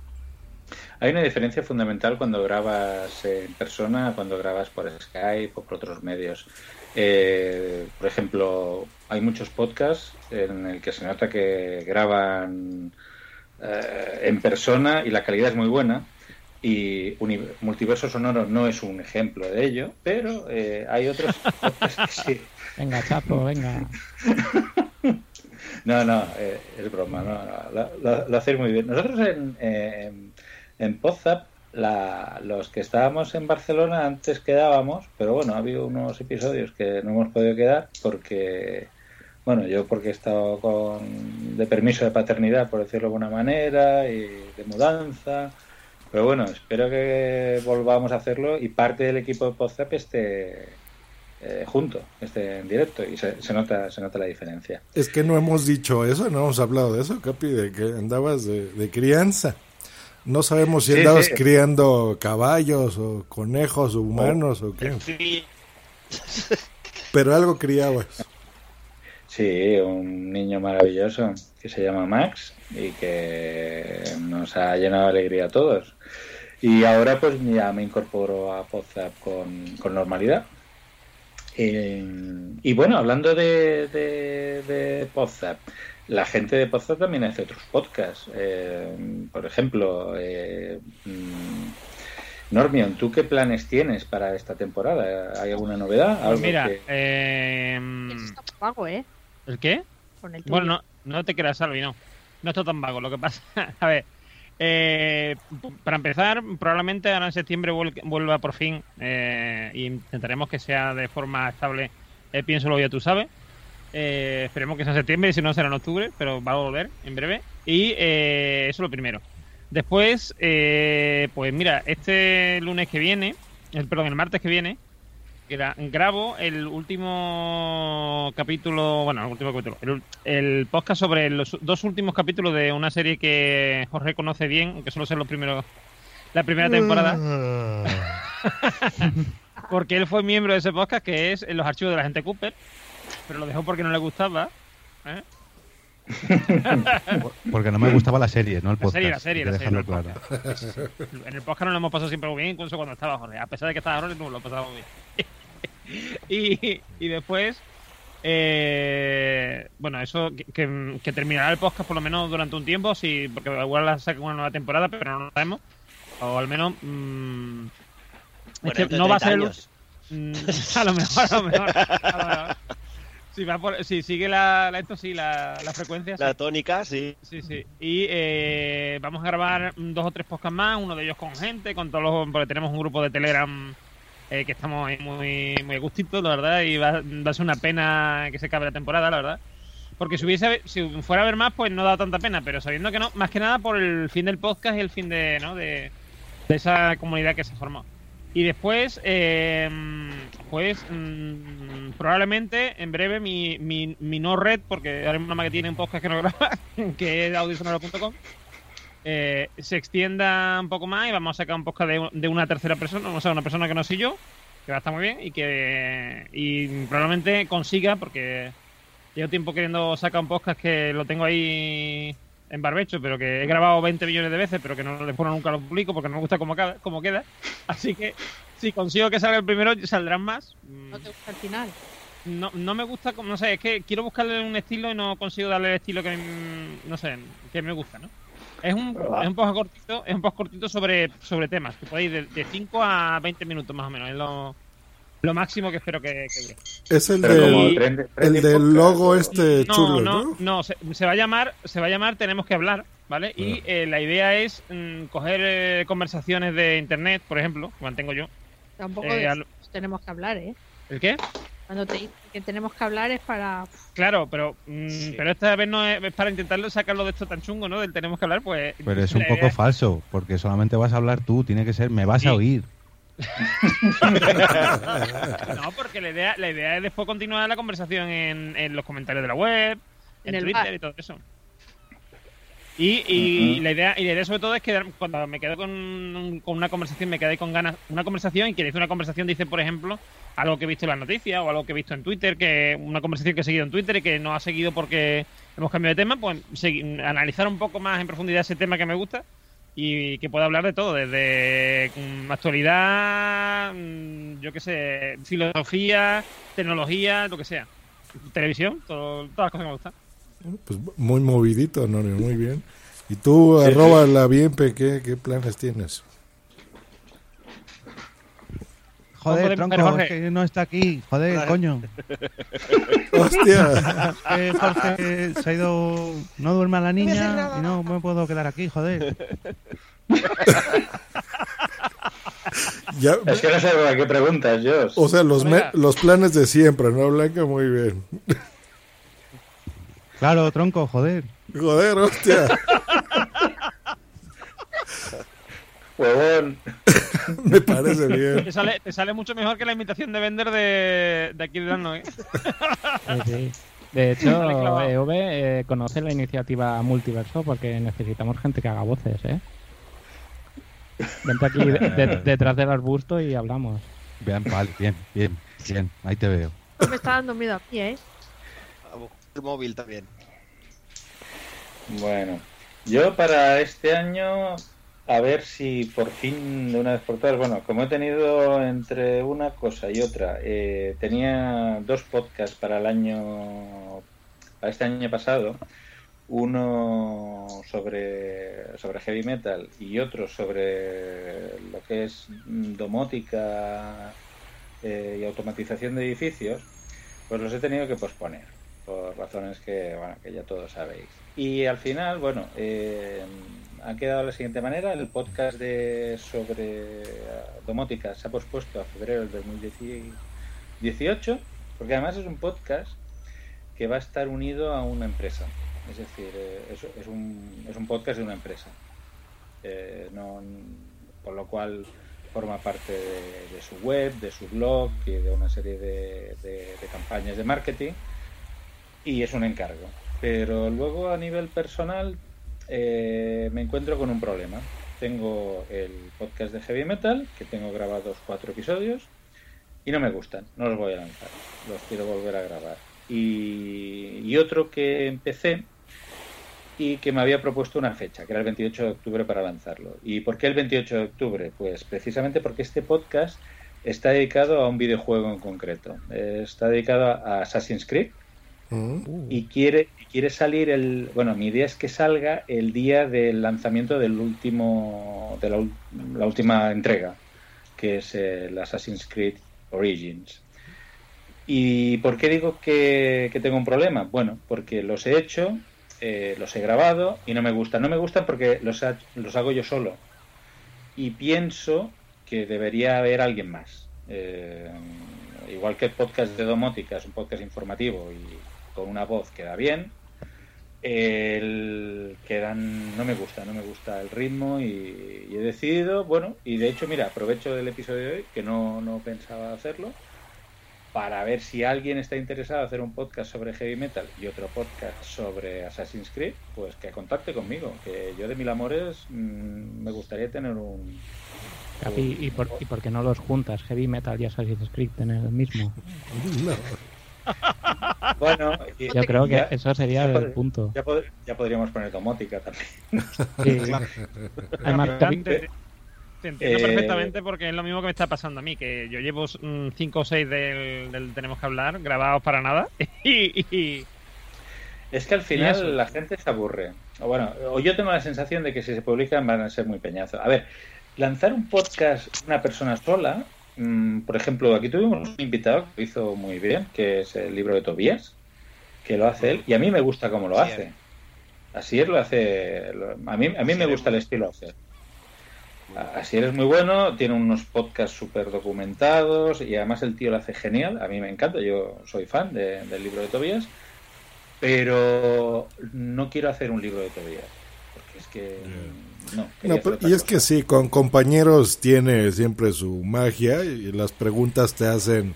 Hay una diferencia fundamental cuando grabas en persona, cuando grabas por Skype o por otros medios. Eh, por ejemplo, hay muchos podcasts en el que se nota que graban eh, en persona y la calidad es muy buena. Y Multiverso Sonoro no es un ejemplo de ello, pero eh, hay otros que sí. Venga, Chapo, venga. No, no, eh, es broma, no, no, lo, lo- lo hacéis muy bien. Nosotros en, en, en Podzap, la- los que estábamos en Barcelona antes quedábamos, pero bueno, ha habido unos episodios que no hemos podido quedar porque, bueno, yo porque he estado con, de permiso de paternidad, por decirlo de alguna manera, y de mudanza. Pero bueno, espero que volvamos a hacerlo y parte del equipo de Podzap esté eh, junto, esté en directo y se, se nota se nota la diferencia. Es que no hemos dicho eso, no hemos hablado de eso, Capi, de que andabas de, de crianza. No sabemos si Sí, andabas sí. criando caballos o conejos o humanos o qué. Pero algo criabas. Sí, un niño maravilloso que se llama Max y que nos ha llenado de alegría a todos. Y ahora pues ya me incorporo a Podzap con, con normalidad. Eh, y bueno, hablando de, de, de Podzap, la gente de Podzap también hace otros podcasts. Eh, por ejemplo, eh, mm, Normion, ¿tú qué planes tienes para esta temporada? ¿Hay alguna novedad? Pues ¿Algo mira, que- eh, Vago, ¿eh? ¿El qué? Con el tuyo. Bueno, no, no te creas, Salvi, no. No está tan vago. Lo que pasa, a ver, eh, para empezar, probablemente ahora en septiembre vuel- vuelva por fin eh, y intentaremos que sea de forma estable. Eh, pienso lo ya tú sabes. Eh, esperemos que sea en septiembre y si no será en octubre, pero va a volver en breve. Y eh, eso es lo primero. Después, eh, pues mira, este lunes que viene, el, perdón, el martes que viene, gra- grabo el último capítulo, bueno, el último capítulo, el, el podcast sobre los dos últimos capítulos de una serie que Jorge conoce bien, aunque solo son los primeros, la primera temporada, porque él fue miembro de ese podcast que es en los archivos de la gente Cooper, pero lo dejó porque no le gustaba. ¿eh? Porque no me gustaba la serie, no el La podcast. serie, la serie, que la serie, claro. podcast. En el podcast no lo hemos pasado siempre muy bien, incluso cuando estaba Jorge. A pesar de que estaba Jorge, no lo pasamos bien. y, y después, eh, bueno, eso que, que- que terminará el podcast por lo menos durante un tiempo, sí, porque igual la saca una nueva temporada, pero no lo sabemos. O al menos. mm, Bueno, no va a 30 ser el. Mm, a lo mejor, a lo mejor. a lo mejor. Si, va por- si sigue la, la- esto sí, la, la frecuencia. La sí. tónica, sí. Sí, sí. Y eh, vamos a grabar dos o tres podcasts más, uno de ellos con gente, con todos los. Porque tenemos un grupo de Telegram eh, que estamos muy, muy a gustito, la verdad, y va, va a ser una pena que se acabe la temporada, la verdad. Porque si hubiese si fuera a ver más, pues no da tanta pena, pero sabiendo que no, más que nada por el fin del podcast y el fin de, ¿no? de, esa comunidad que se formado. Y después, eh, pues mm, probablemente en breve mi, mi, no red, porque ahora mismo que tiene un podcast que no graba, que es audiosonoro.com, eh, se extienda un poco más y vamos a sacar un podcast de, de una tercera persona, o sea, una persona que no soy yo, que va a estar muy bien y que y probablemente consiga, porque llevo tiempo queriendo sacar un podcast que lo tengo ahí en barbecho, pero que he grabado 20 millones de veces, pero que no después nunca lo publico porque no me gusta cómo, cómo queda. Así que si consigo que salga el primero, saldrán más. No te gusta el final. No, no me gusta, no sé, es que quiero buscarle un estilo y no consigo darle el estilo que, mm, no sé, que me gusta, ¿no? Es un, es un poco cortito, es un poco cortito sobre, sobre temas, que podéis de, de 5 a 20 minutos más o menos, es lo, lo máximo que espero que, que dure. Es el Pero del, trend- el del logo este no, chulo, no, ¿no? no, se, se va a llamar, se va a llamar Tenemos que hablar, ¿vale? Y eh, la idea es mm, coger eh, conversaciones de internet, por ejemplo, que mantengo yo. Tampoco Eh, de al- eso tenemos que hablar, ¿eh? ¿El qué? Cuando te dicen que tenemos que hablar es para... Claro, pero mm, pero esta vez no es, es para intentarlo sacarlo de esto tan chungo, ¿no? Del tenemos que hablar, pues. Pero es un poco idea- falso, porque solamente vas a hablar tú, tiene que ser, me vas Sí. a oír. no, porque la idea, la idea es después continuar la conversación en, en los comentarios de la web, en, En el Twitter bar. y todo eso. Y, y la idea y la idea sobre todo es que cuando me quedo con, con una conversación, me quedé con ganas una conversación y que dice una conversación dice, por ejemplo, algo que he visto en las noticias o algo que he visto en Twitter, que una conversación que he seguido en Twitter y que no ha seguido porque hemos cambiado de tema, pues analizar un poco más en profundidad ese tema que me gusta y que pueda hablar de todo, desde mm, actualidad, mm, yo qué sé, filosofía, tecnología, lo que sea. Televisión, todo- todas las cosas que me gustan. Pues muy movidito, no, muy bien. Y tú, Sí, arroba la bienpe, ¿qué, ¿qué planes tienes? Joder, Pero, tronco, Jorge- es que no está aquí. Joder, Vale. coño. Hostia. Que Jorge se ha ido. No duerme a la niña y no me puedo quedar aquí, joder. Ya, Es que no sé a qué preguntas, yo. o sea, los, me- los planes de siempre, ¿no, Blanca? Muy bien. Claro, tronco, joder. Joder, hostia. Huevón. Me parece bien. Te sale, te sale mucho mejor que la imitación de vender de, de aquí de Dano, ¿eh? Sí, sí. De hecho. EV eh, conoce la iniciativa Multiverso porque necesitamos gente que haga voces, ¿eh? Vente aquí de- de- detrás del arbusto y hablamos. Bien, vale, bien, bien, bien. Ahí te veo. Me está dando miedo aquí, ¿eh? Móvil también. Bueno, yo para este año, a ver si por fin, de una vez por todas, bueno, como he tenido entre una cosa y otra, eh, tenía dos podcasts para el año, para este año pasado, uno sobre, sobre heavy metal y otro sobre lo que es domótica eh, y automatización de edificios, pues los he tenido que posponer por razones que, bueno, que ya todos sabéis. Y al final, bueno, eh, ha quedado de la siguiente manera. El podcast de sobre domótica se ha pospuesto a febrero del 2018, porque además es un podcast que va a estar unido a una empresa. Es decir, eh, es, es un, es un podcast de una empresa. Eh, no, por lo cual forma parte de, su web, de su blog y de una serie de- de campañas de marketing y es un encargo. Pero luego a nivel personal eh, me encuentro con un problema. Tengo el podcast de heavy metal, que tengo grabados cuatro episodios, y no me gustan, no los voy a lanzar, los quiero volver a grabar. Y, y otro que empecé y que me había propuesto una fecha, que era el 28 de octubre para lanzarlo. ¿Y por qué el 28 de octubre? Pues precisamente porque este podcast está dedicado a un videojuego en concreto. Eh, Está dedicado a Assassin's Creed y quiere quiere salir el bueno mi idea es que salga el día del lanzamiento del último de la última entrega que es el Assassin's Creed Origins. Y por qué digo que, que tengo un problema bueno porque los he hecho eh, los he grabado y no me gustan no me gustan porque los, ha- los hago yo solo. Y pienso que debería haber alguien más. Eh, igual que el podcast de domótica es un podcast informativo y con una voz queda bien el que dan no me gusta, no me gusta el ritmo y, y he decidido, bueno, y de hecho, mira, aprovecho del episodio de hoy, que no, no pensaba hacerlo, para ver si alguien está interesado en hacer un podcast sobre heavy metal y otro podcast sobre Assassin's Creed, pues que contacte conmigo, que yo de mil amores mm, me gustaría tener un... Capi, ¿y por, ¿y por qué no los juntas? Heavy Metal y Assassin's Creed en el mismo. Bueno, y- Yo creo que ya- eso sería ya el punto. Ya, pod- ya podríamos poner domótica también. Sí. Además, Te- Capi- te, te entiendo Eh, perfectamente porque es lo mismo que me está pasando a mí, que yo llevo 5 o 6 del, del Tenemos que hablar grabados para nada y, y- Es que al final la gente se aburre. O bueno, o yo tengo la sensación de que si se publican van a ser muy peñazos. A ver, lanzar un podcast una persona sola, mm, por ejemplo, aquí tuvimos un invitado que lo hizo muy bien, que es el libro de Tobías, que lo hace él, y a mí me gusta cómo lo hace. Así él lo hace. lo- a mí, a mí me gusta el estilo hacer. Así es muy bueno, tiene unos podcasts súper documentados y además el tío lo hace genial. A mí me encanta, yo soy fan de- del libro de Tobías, pero no quiero hacer un libro de Tobías, porque es que no. No, pero- y es que sí, con compañeros tiene siempre su magia y las preguntas te hacen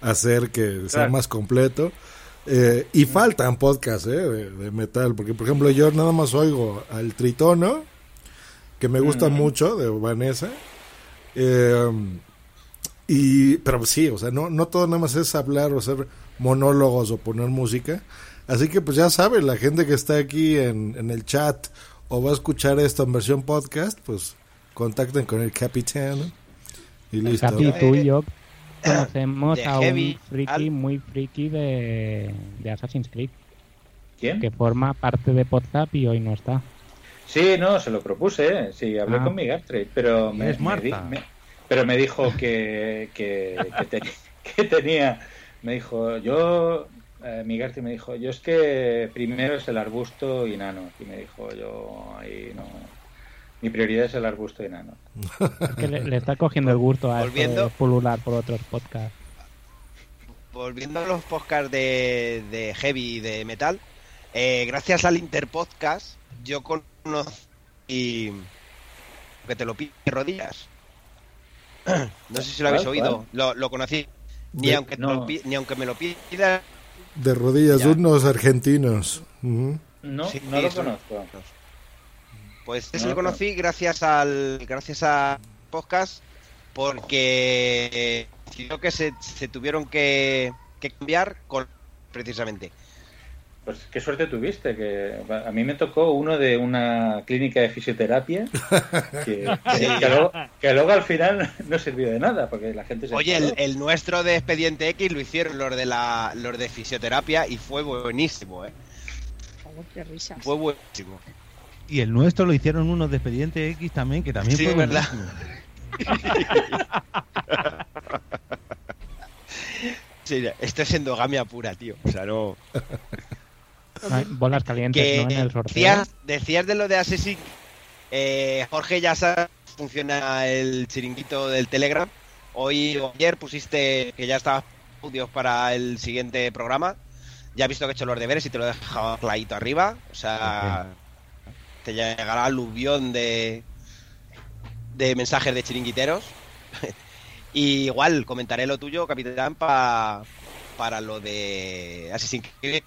hacer que sea más completo. Eh, y faltan podcasts eh, de, de metal, porque por ejemplo yo nada más oigo al Tritono, que me gusta mucho, de Vanessa. Eh, y, pero sí, o sea, no, no todo nada más es hablar o hacer monólogos o poner música. Así que pues ya saben, la gente que está aquí en, en el chat o va a escuchar esto en versión podcast, pues contacten con el capitán y listo. Capi, tú y yo conocemos de a heavy, un friki al- muy friki de, de Assassin's Creed. ¿Quién? Que forma parte de Podzap y hoy no está. Sí, no, se lo propuse, ¿eh? sí, hablé Ah. con mi Gartrade, pero me, Es me Marta. di- me- pero me dijo que, que, que te- que tenía, me dijo, yo, eh, mi Gartrade me dijo, yo es que primero es el arbusto y nano, y me dijo, yo ahí no, mi prioridad es el arbusto y nano. Es que le, le está cogiendo el gusto a esto Volviendo. de pulular por otros podcasts. volviendo a los podcasts de, de heavy y de metal, eh, gracias al Interpodcast, yo conocí que te lo pide de rodillas. No sé si lo habéis ¿Cuál, oído. Lo, lo conocí. Ni De- aunque, te no. lo ni aunque me lo pida. De rodillas, Ya. unos argentinos. Ujú. No, Sí, no lo son- conozco. Pues ese No, lo conocí gracias al gracias a podcast porque decidió que se, se tuvieron que, que cambiar con precisamente. Pues qué suerte tuviste, que a mí me tocó uno de una clínica de fisioterapia que, que- Sí. que luego, que luego al final no sirvió de nada, porque la gente se Oye, el, nuestro de Expediente X lo hicieron los de la los de fisioterapia y fue buenísimo, ¿eh? Oh, qué risas. Fue buenísimo. Y el nuestro lo hicieron unos de Expediente X también, que también Sí, fue verdad. Sí, esto es endogamia pura, tío. O sea, no. Bolas calientes, que ¿no? En el sorteo. decías, decías de lo de Assassin. Eh, Jorge ya sabe cómo funciona el chiringuito del Telegram. Hoy o ayer pusiste que ya estaba audios para el siguiente programa. Ya he visto que he hecho los deberes y te lo he dejado clarito arriba. O sea, te llegará aluvión de, de mensajes de chiringuiteros. y igual comentaré lo tuyo, capitán, pa- para lo de Assassin's Creed.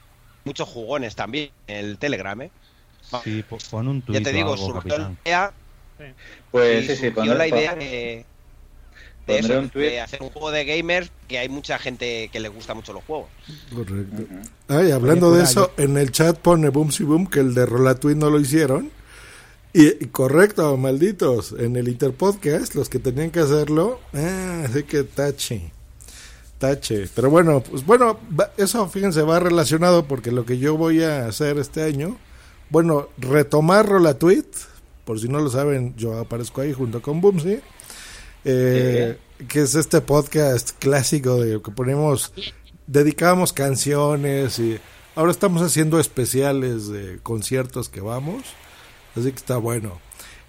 Muchos jugones también en el Telegram, ¿eh? Sí, po- pon un tuit Ya te digo, algo, surgió capitán. la idea, Pues sí, sí, surgió pondré- la idea de, de pondré eso, un tuit. de hacer un juego de gamers que hay mucha gente que le gusta mucho los juegos. Correcto. Ay, hablando de eso, en el chat pone Boomsy Boom que el de Rolatwin no lo hicieron. Y, y correcto, malditos. En el Interpodcast, los que tenían que hacerlo, ah, así que tache. Tache. Pero bueno, pues bueno, eso fíjense, va relacionado porque lo que yo voy a hacer este año, bueno, retomar Rolatweet, por si no lo saben, yo aparezco ahí junto con Boomsy. Eh, que es este podcast clásico de que ponemos dedicamos canciones y ahora estamos haciendo especiales de conciertos que vamos así que está bueno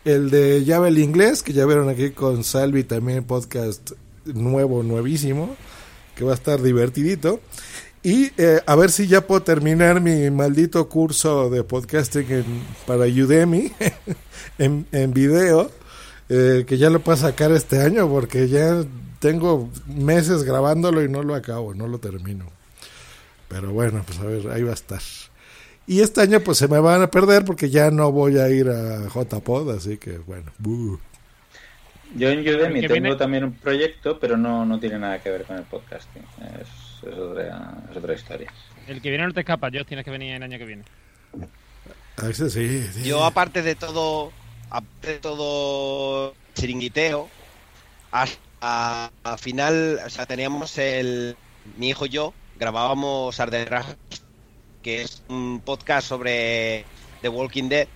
el de llave el inglés que ya vieron aquí con Salvi también podcast nuevo nuevísimo que va a estar divertidito Y eh, a ver si ya puedo terminar mi maldito curso de podcasting para Udemy en, en video, eh, que ya lo puedo sacar este año porque ya tengo meses grabándolo y no lo acabo, no lo termino. Pero bueno, pues a ver, ahí va a estar. Y este año pues se me van a perder porque ya no voy a ir a JPod, así que bueno. buh. Yo en Udemy tengo viene- también un proyecto, pero no, no tiene nada que ver con el podcasting. Es, es otra, es otra historia. El que viene no te escapa, yo tienes que venir el año que viene. Sí. sí. Yo aparte de todo, aparte de todo chiringuiteo, hasta a final, o sea, teníamos el mi hijo y yo grabábamos Arderaj, que es un podcast sobre The Walking Dead,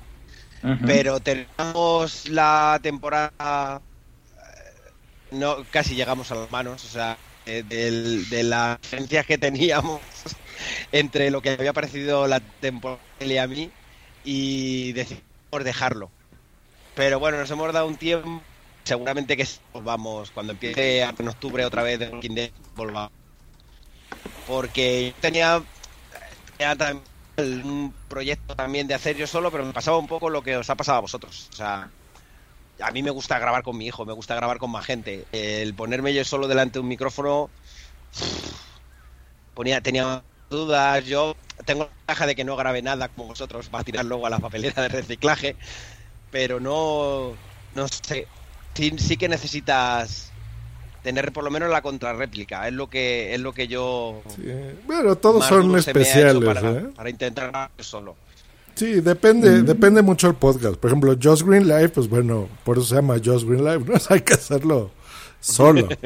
pero terminamos la temporada no casi llegamos a las manos, o sea, eh, del- de las diferencias que teníamos entre lo que había parecido la temporada de y a mí y decidimos dejarlo. Pero bueno, nos hemos dado un tiempo, seguramente que volvamos cuando empiece en octubre otra vez de Walking volvamos. Porque tenía, tenía también un proyecto también de hacer yo solo, pero me pasaba un poco lo que os ha pasado a vosotros. O sea, a mí me gusta grabar con mi hijo, me gusta grabar con más gente. El ponerme yo solo delante de un micrófono ponía, tenía dudas. Yo tengo la ventaja de que no grabe nada como vosotros para tirar luego a la papelera de reciclaje, pero no, no sé. Sí, sí que necesitas tener por lo menos la contrarréplica. Es lo que es lo que yo. Bueno, todos son especiales, para, ¿eh? para intentar grabar solo. Sí, depende, depende mucho el podcast. Por ejemplo, Josh Green Live, pues bueno, por eso se llama Josh Green Live, ¿no? Hay que hacerlo solo.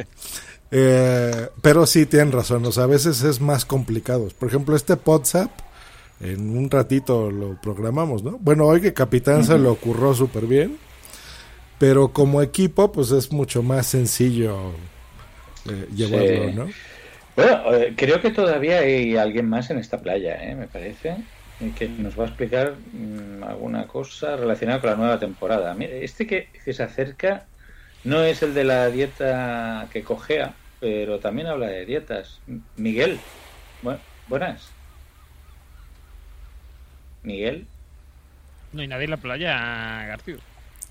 Eh, pero sí, tienen razón, o sea, a veces es más complicado. Por ejemplo, este WhatsApp, en un ratito lo programamos, ¿no? Bueno, hoy que Capitán se lo ocurrió súper bien, pero como equipo, pues es mucho más sencillo eh, llevarlo, Sí. ¿no? Bueno, eh, creo que todavía hay alguien más en esta playa, ¿eh? me parece, que nos va a explicar mm, alguna cosa relacionada con la nueva temporada. Mire, este que, se acerca no es el de la dieta que cojea, pero también habla de dietas. Miguel, bu- buenas. Miguel, No hay nadie en la playa, García.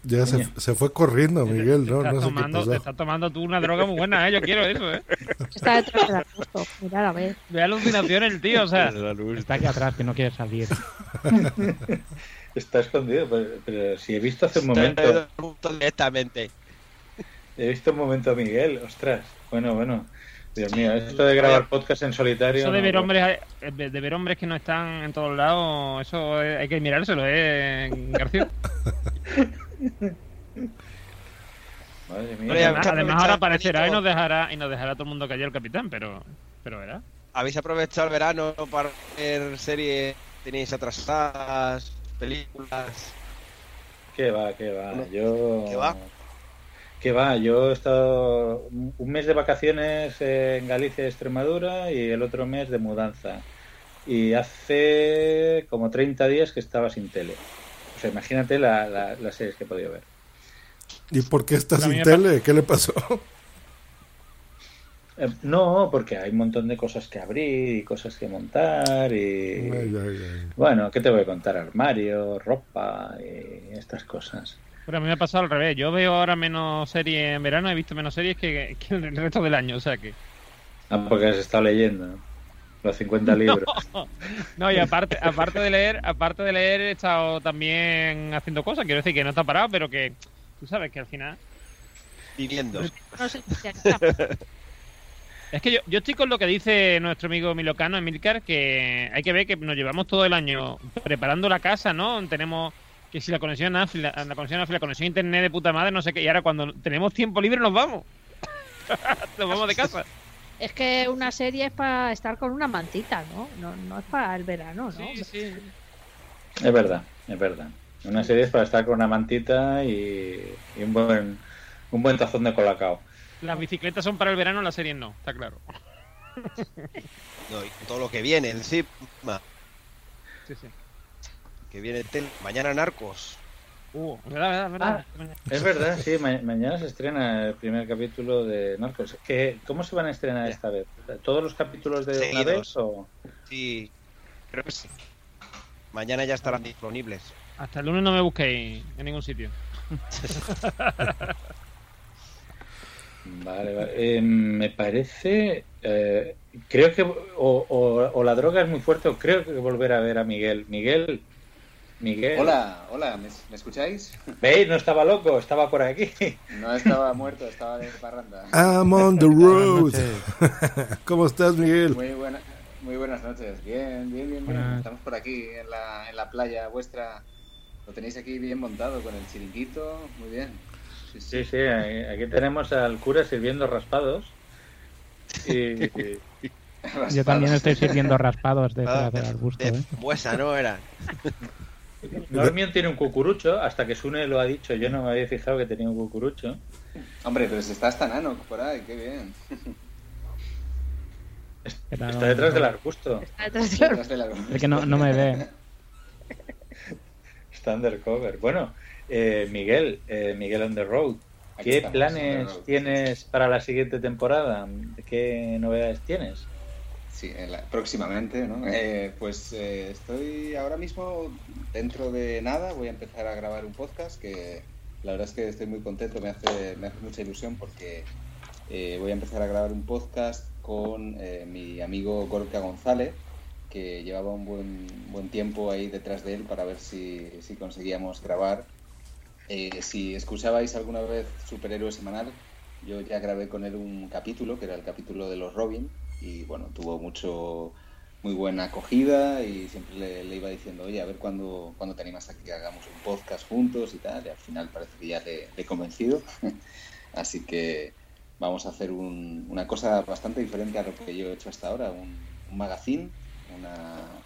Ya se, se fue corriendo, Miguel, ¿no? Estás No sé qué tomando, te estás tomando tú una droga muy buena, ¿eh? Yo quiero eso, ¿eh? Está detrás del arbusto. Mirad a ver. Ve alucinación el tío, o sea. Está aquí atrás, que no quiere salir. está escondido, pero, pero si he visto hace un Está momento... Directamente. He visto un momento a Miguel, ostras. Bueno, bueno. Dios mío, esto de grabar podcast en solitario. Eso de no, ver no. hombres eh, de ver hombres que no están en todos lados, eso eh, hay que mirárselo, ¿eh, García? Madre mía. Además, Oye, además ahora aparecerá y nos dejará y nos dejará todo el mundo callado el capitán, pero pero verá. ¿Habéis aprovechado el verano para ver series? ¿Tenéis atrasadas? ¿Películas? ¿Qué va, qué va? Yo... ¿Qué va? ¿Qué va? Yo he estado un mes de vacaciones en Galicia y Extremadura y el otro mes de mudanza. Y hace como 30 días que estaba sin tele. O sea, imagínate la- la- las series que he podido ver. ¿Y por qué está A mí sin tele? ¿Qué le pasó? Eh, No, porque hay un montón de cosas que abrir y cosas que montar y... Ay, ay, ay. Bueno, ¿qué te voy a contar? Armario, ropa y estas cosas. Pero a mí me ha pasado al revés. Yo veo ahora menos series en verano, he visto menos series que, que el resto del año, o sea que. Ah, porque has estado leyendo ¿no? Los 50 libros. No, y aparte, aparte de leer, aparte de leer, he estado también haciendo cosas. Quiero decir que no está parado, pero que tú sabes que al final. Viviendo. No sé, Es que yo, yo estoy con lo que dice nuestro amigo Milocano, Emilcar, que hay que ver que nos llevamos todo el año preparando la casa, ¿no? Tenemos que si la conexión AFI, la, la conexión AFI, la conexión a internet de puta madre, no sé qué, y ahora cuando tenemos tiempo libre nos vamos. nos vamos de casa. Es que una serie es para estar con una mantita, ¿no? No, no es para el verano, ¿no? Sí, sí. Es verdad, es verdad. Una serie es para estar con una mantita y, y un buen un buen tazón de colacao. Las bicicletas son para el verano, las series no, está claro. No, y todo lo que viene encima. Sí, sí. Que viene tel- mañana Narcos. Uh, verdad, verdad, verdad. Es verdad, sí, ma- mañana se estrena el primer capítulo de Narcos. ¿Qué, ¿Cómo se van a estrenar esta vez? ¿Todos los capítulos de una Seguidos. vez o...? Sí, creo que sí. Mañana ya estarán disponibles. Hasta el lunes no me busquéis en ningún sitio. Vale, vale. Eh, me parece... eh, creo que... O, o- o la droga es muy fuerte o creo que volver a ver a Miguel. Miguel... Miguel... Hola, hola, ¿me, me escucháis? ¿Veis? No estaba loco, estaba por aquí. No estaba muerto, estaba de parranda. I'm on the road. ¿Cómo estás, Miguel? Muy, buena, muy buenas noches. Bien, bien, bien, bien. Estamos por aquí en la, en la playa vuestra. Lo tenéis aquí bien montado con el chiringuito. Muy bien. Sí, sí, aquí aquí tenemos al cura sirviendo raspados. Y, y- Yo también estoy sirviendo raspados de Ah, del arbusto. ¿eh? Buesa, ¿no? Era. Normion tiene un cucurucho, hasta que Sune lo ha dicho, yo no me había fijado que tenía un cucurucho. Hombre, pero si está hasta Nano por ahí, qué bien. Está detrás del arbusto. Detrás del arbusto. Es que no, no me ve. Está undercover. Bueno, eh, Miguel, eh, Miguel on the road. ¿Qué estamos, planes tienes para la siguiente temporada? ¿Qué novedades tienes? Sí, en la- próximamente, ¿no? Eh, pues eh, estoy ahora mismo, dentro de nada, voy a empezar a grabar un podcast que la verdad es que estoy muy contento, me hace, me hace mucha ilusión porque eh, voy a empezar a grabar un podcast con eh, mi amigo Gorka González, que llevaba un buen, buen tiempo ahí detrás de él para ver si, si conseguíamos grabar. Eh, si escuchabais alguna vez Superhéroe Semanal, yo ya grabé con él un capítulo, que era el capítulo de los Robin, y bueno, tuvo mucho muy buena acogida y siempre le, iba diciendo, oye, a ver cuándo, cuándo te animas a que hagamos un podcast juntos y tal, y al final parece que ya le he convencido. Así que vamos a hacer un- una cosa bastante diferente a lo que yo he hecho hasta ahora, un, un magazine, una,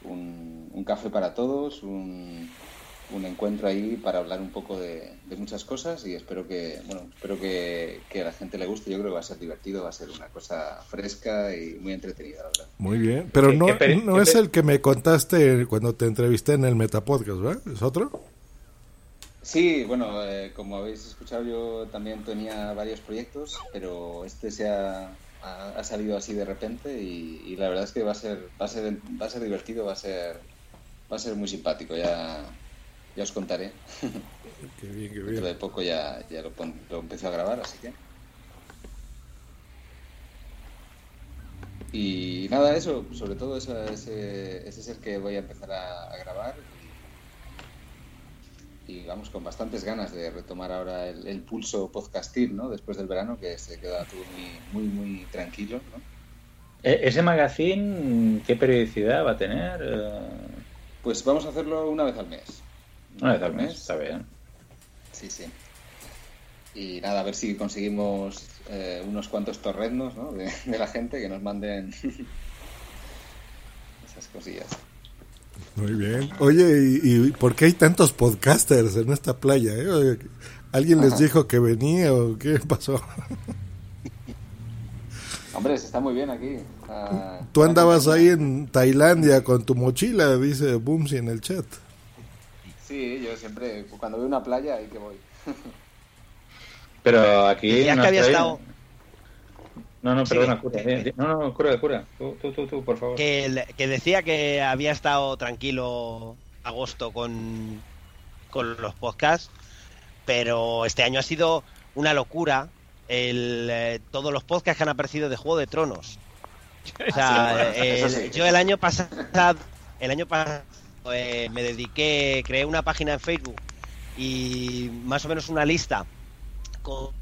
un, un café para todos, un, un encuentro ahí para hablar un poco de, de muchas cosas y espero que bueno espero que, que a la gente le guste yo creo que va a ser divertido va a ser una cosa fresca y muy entretenida la verdad Muy bien. Pero ¿Qué- no, qué peri- no qué es el que me contaste cuando te entrevisté en el Metapodcast, ¿verdad? ¿Es otro? sí bueno eh, como habéis escuchado yo también tenía varios proyectos pero este se ha, ha, ha salido así de repente y, y la verdad es que va a ser va a ser va a ser divertido va a ser va a ser muy simpático ya ya os contaré Qué bien, qué dentro bien. de poco ya, ya lo, pon- lo empecé a grabar, así que. Y nada, eso, sobre todo esa- ese, ese es el que voy a empezar a, a grabar. Y, vamos, con bastantes ganas de retomar ahora el, el pulso podcastil, ¿no? Después del verano, que se queda todo muy, muy, muy tranquilo, ¿no? E- ¿Ese magazine qué periodicidad va a tener? Pues vamos a hacerlo una vez al mes. Una vez al mes, está bien. Sí, sí. Y nada, a ver si conseguimos eh, unos cuantos torreznos ¿no? de, de la gente que nos manden esas cosillas. Muy bien. Oye, ¿y, y por qué hay tantos podcasters en esta playa? eh? ¿Alguien les Ajá. dijo que venía o qué pasó? Hombre, se está muy bien aquí. Ah, Tú andabas ahí en Tailandia con tu mochila, dice Boomsy en el chat. Sí, yo siempre, cuando veo una playa, ahí que voy. Pero aquí. Decías en que había estado- No, no, Sí. perdona, cura. No, no, cura, cura. Tú, tú, tú, tú, por favor. Que, que decía que había estado tranquilo agosto con, con los podcasts, pero este año ha sido una locura el, eh, todos los podcasts que han aparecido de Juego de Tronos. O sea, Ah, sí, el- eso sí. yo el año pasado, el año pasado eh, me dediqué, creé una página en Facebook y más o menos una lista con,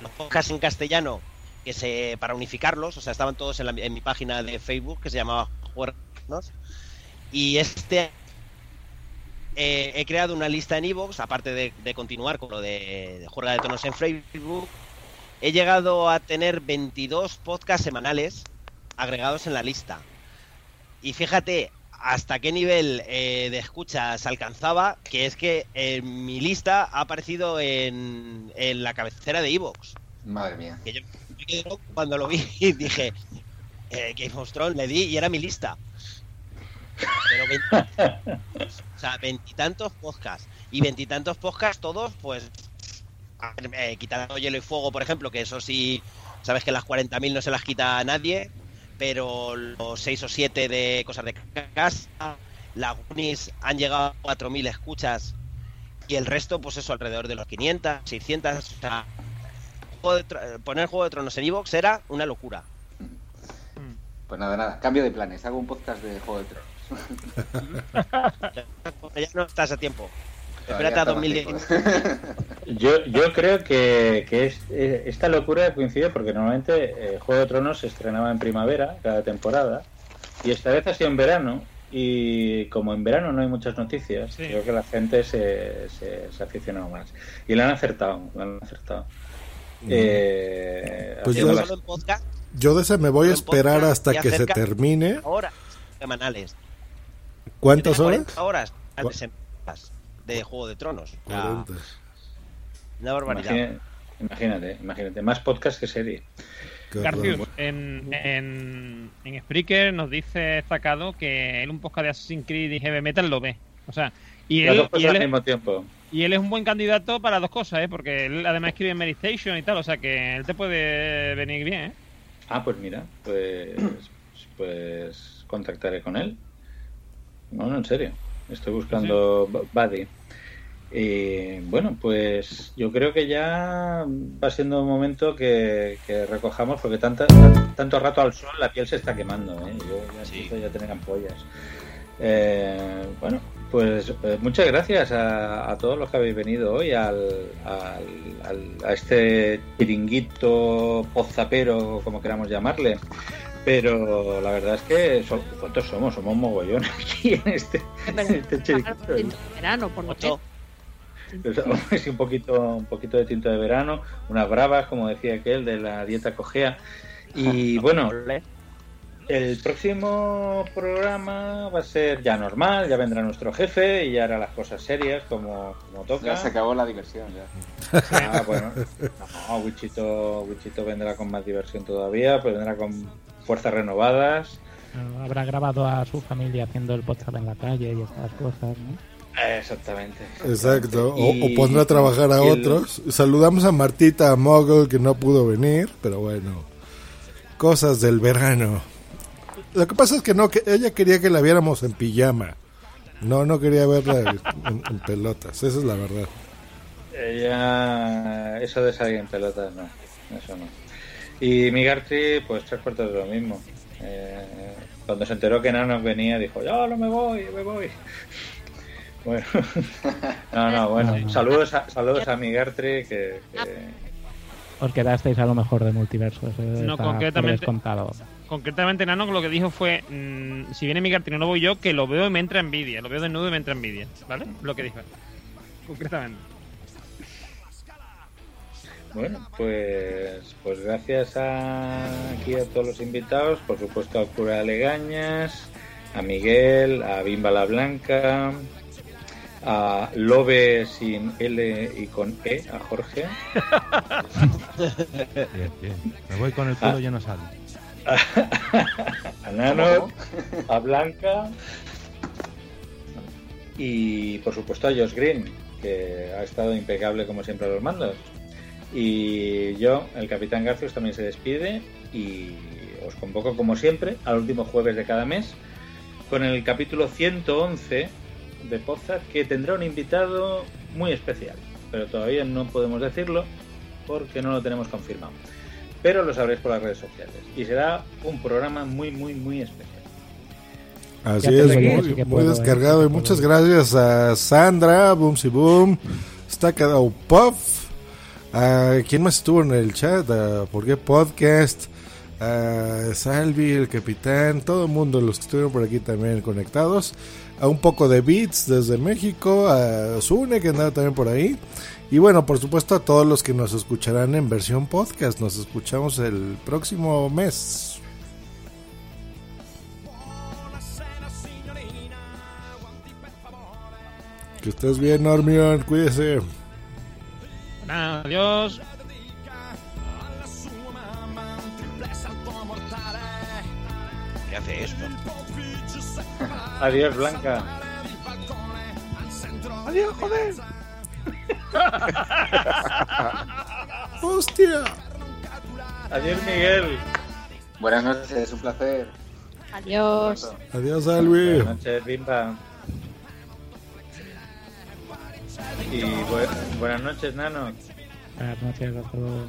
los podcasts en castellano que se para unificarlos, o sea, estaban todos en, la- en mi página de Facebook que se llamaba Juegos y este eh, he creado una lista en iVoox, aparte de, continuar con lo de, de de Tonos en Facebook, he llegado a tener 22 podcasts semanales agregados en la lista. Y fíjate hasta qué nivel eh, de escuchas alcanzaba, que es que eh, mi lista ha aparecido en, en la cabecera de iVoox. Madre mía. Que yo cuando lo vi dije, eh, Game of Thrones, le di y era mi lista. Pero 20 o sea, veintitantos podcasts. Y veintitantos podcasts todos, pues, eh, quitando hielo y fuego, por ejemplo, que eso sí, sabes que las 40.000 no se las quita a nadie, pero los 6 o 7 de cosas de casa, las Goonies han llegado a 4.000 escuchas y el resto, pues eso, alrededor de los 500, 600. O sea, Juego de Tro- poner Juego de Tronos en Evox era una locura. Pues nada, nada, cambio de planes, hago un podcast de Juego de Tronos. Ya no estás a tiempo. Espérate a está más 2010. Yo, yo creo que, que es- eh, esta locura coincide porque normalmente eh, Juego de Tronos se estrenaba en primavera cada temporada y esta vez ha sido en verano y como en verano no hay muchas noticias, Sí. creo que la gente se, se, se ha aficionado más. Y la han acertado, la han acertado. Eh, Pues yo- las- podcast, Yo de ese me voy a esperar hasta que se termine. Horas semanales. ¿Cuántas horas? 40 horas de semanas de Juego de Tronos. O sea, 40. Una barbaridad. Imagínate, imagínate, más podcast que serie. Garcius, en, en, en Spreaker nos dice Zacado que él un podcast de Assassin's Creed y Heavy Metal lo ve. O sea, y Las él, dos y cosas él al es- mismo tiempo. y él es un buen candidato para dos cosas, ¿eh? Porque él además escribe en Meditation y tal, o sea que él te puede venir bien, ¿eh? Ah, pues mira, pues, pues contactaré con él. No, no, en serio. Estoy buscando bu- Buddy. Y bueno, pues yo creo que ya va siendo un momento que, que recojamos porque tanta, tanto rato al sol la piel se está quemando. ¿eh? Yo ya empiezo ya a tener ampollas. Eh, bueno, pues eh, muchas gracias a, a todos los que habéis venido hoy al, al- al- a este chiringuito pozapero, como queramos llamarle. Pero la verdad es que, ¿cuántos somos? Somos un mogollón aquí en este, en este chiringuito. Verano, por lo menos. Es un poquito, un poquito de tinto de verano, unas bravas, como decía aquel, de la dieta cojea. Y bueno, el próximo programa va a ser ya normal, ya vendrá nuestro jefe y ya hará las cosas serias como, como toca. Ya se acabó la diversión, ya. Ah, bueno. No, Wichito, Wichito vendrá con más diversión todavía, pues vendrá con fuerzas renovadas. Habrá grabado a su familia haciendo el podcast en la calle y estas cosas, ¿no? Exactamente. Exacto, o, Y- o pondrá a trabajar a el- otros. Saludamos a Martita Mogul que no pudo venir, pero bueno, cosas del verano. Lo que pasa es que no, que ella quería que la viéramos en pijama. No, no quería verla en, en pelotas, esa es la verdad. Ella, eso de salir en pelotas, no, eso no. Y Migarty, pues tres cuartos de lo mismo. Eh, cuando se enteró que Nano venía, dijo, yo no me voy, me voy. Bueno, no, no, bueno, saludos a, saludos a Migarty, que, que- Os quedasteis a lo mejor de multiverso. Eso No, concretamente- descontado. Concretamente, Nano lo que dijo fue: mm, si viene mi cartino no voy yo, que lo veo y me entra envidia. Lo veo desnudo y me entra envidia. ¿Vale? Lo que dijo. Concretamente. Bueno, pues, pues gracias a, aquí a todos los invitados, por supuesto a Cura Legañas, a Miguel, a Bimba la Blanca, a Lobe sin L y con E, a Jorge. Bien, bien. Me voy con el culo Ah. lleno de sal. a Nano, a Blanca y por supuesto a Josh Green, que ha estado impecable como siempre a los mandos. Y yo, el Capitán Garcius, también se despide y os convoco como siempre al último jueves de cada mes con el capítulo 111 de Pozar que tendrá un invitado muy especial, pero todavía no podemos decirlo porque no lo tenemos confirmado. Pero lo sabréis por las redes sociales y será un programa muy, muy, muy especial. Así es, muy, muy puedo, descargado. eh, y muchas gracias a Sandra, Boom Si Boom, está quedado Puff. a ¿Quién más estuvo en el chat? A ¿Por qué Podcast? A Salvi, el capitán, todo el mundo, los que estuvieron por aquí también conectados. A un poco de Beats desde México, a Sune que andaba también por ahí. Y bueno, por supuesto a todos los que nos escucharán en versión podcast. Nos escuchamos el próximo mes. Que estés bien, Normion. Cuídese. Adiós. ¿Qué hace esto? Adiós, Blanca. Adiós, joder. ¡Hostia! Adiós, Miguel. Buenas noches, un placer. Adiós. Adiós, Albi. Buenas noches, Bimba. Y bu- buenas noches, Nano. Buenas noches a todos.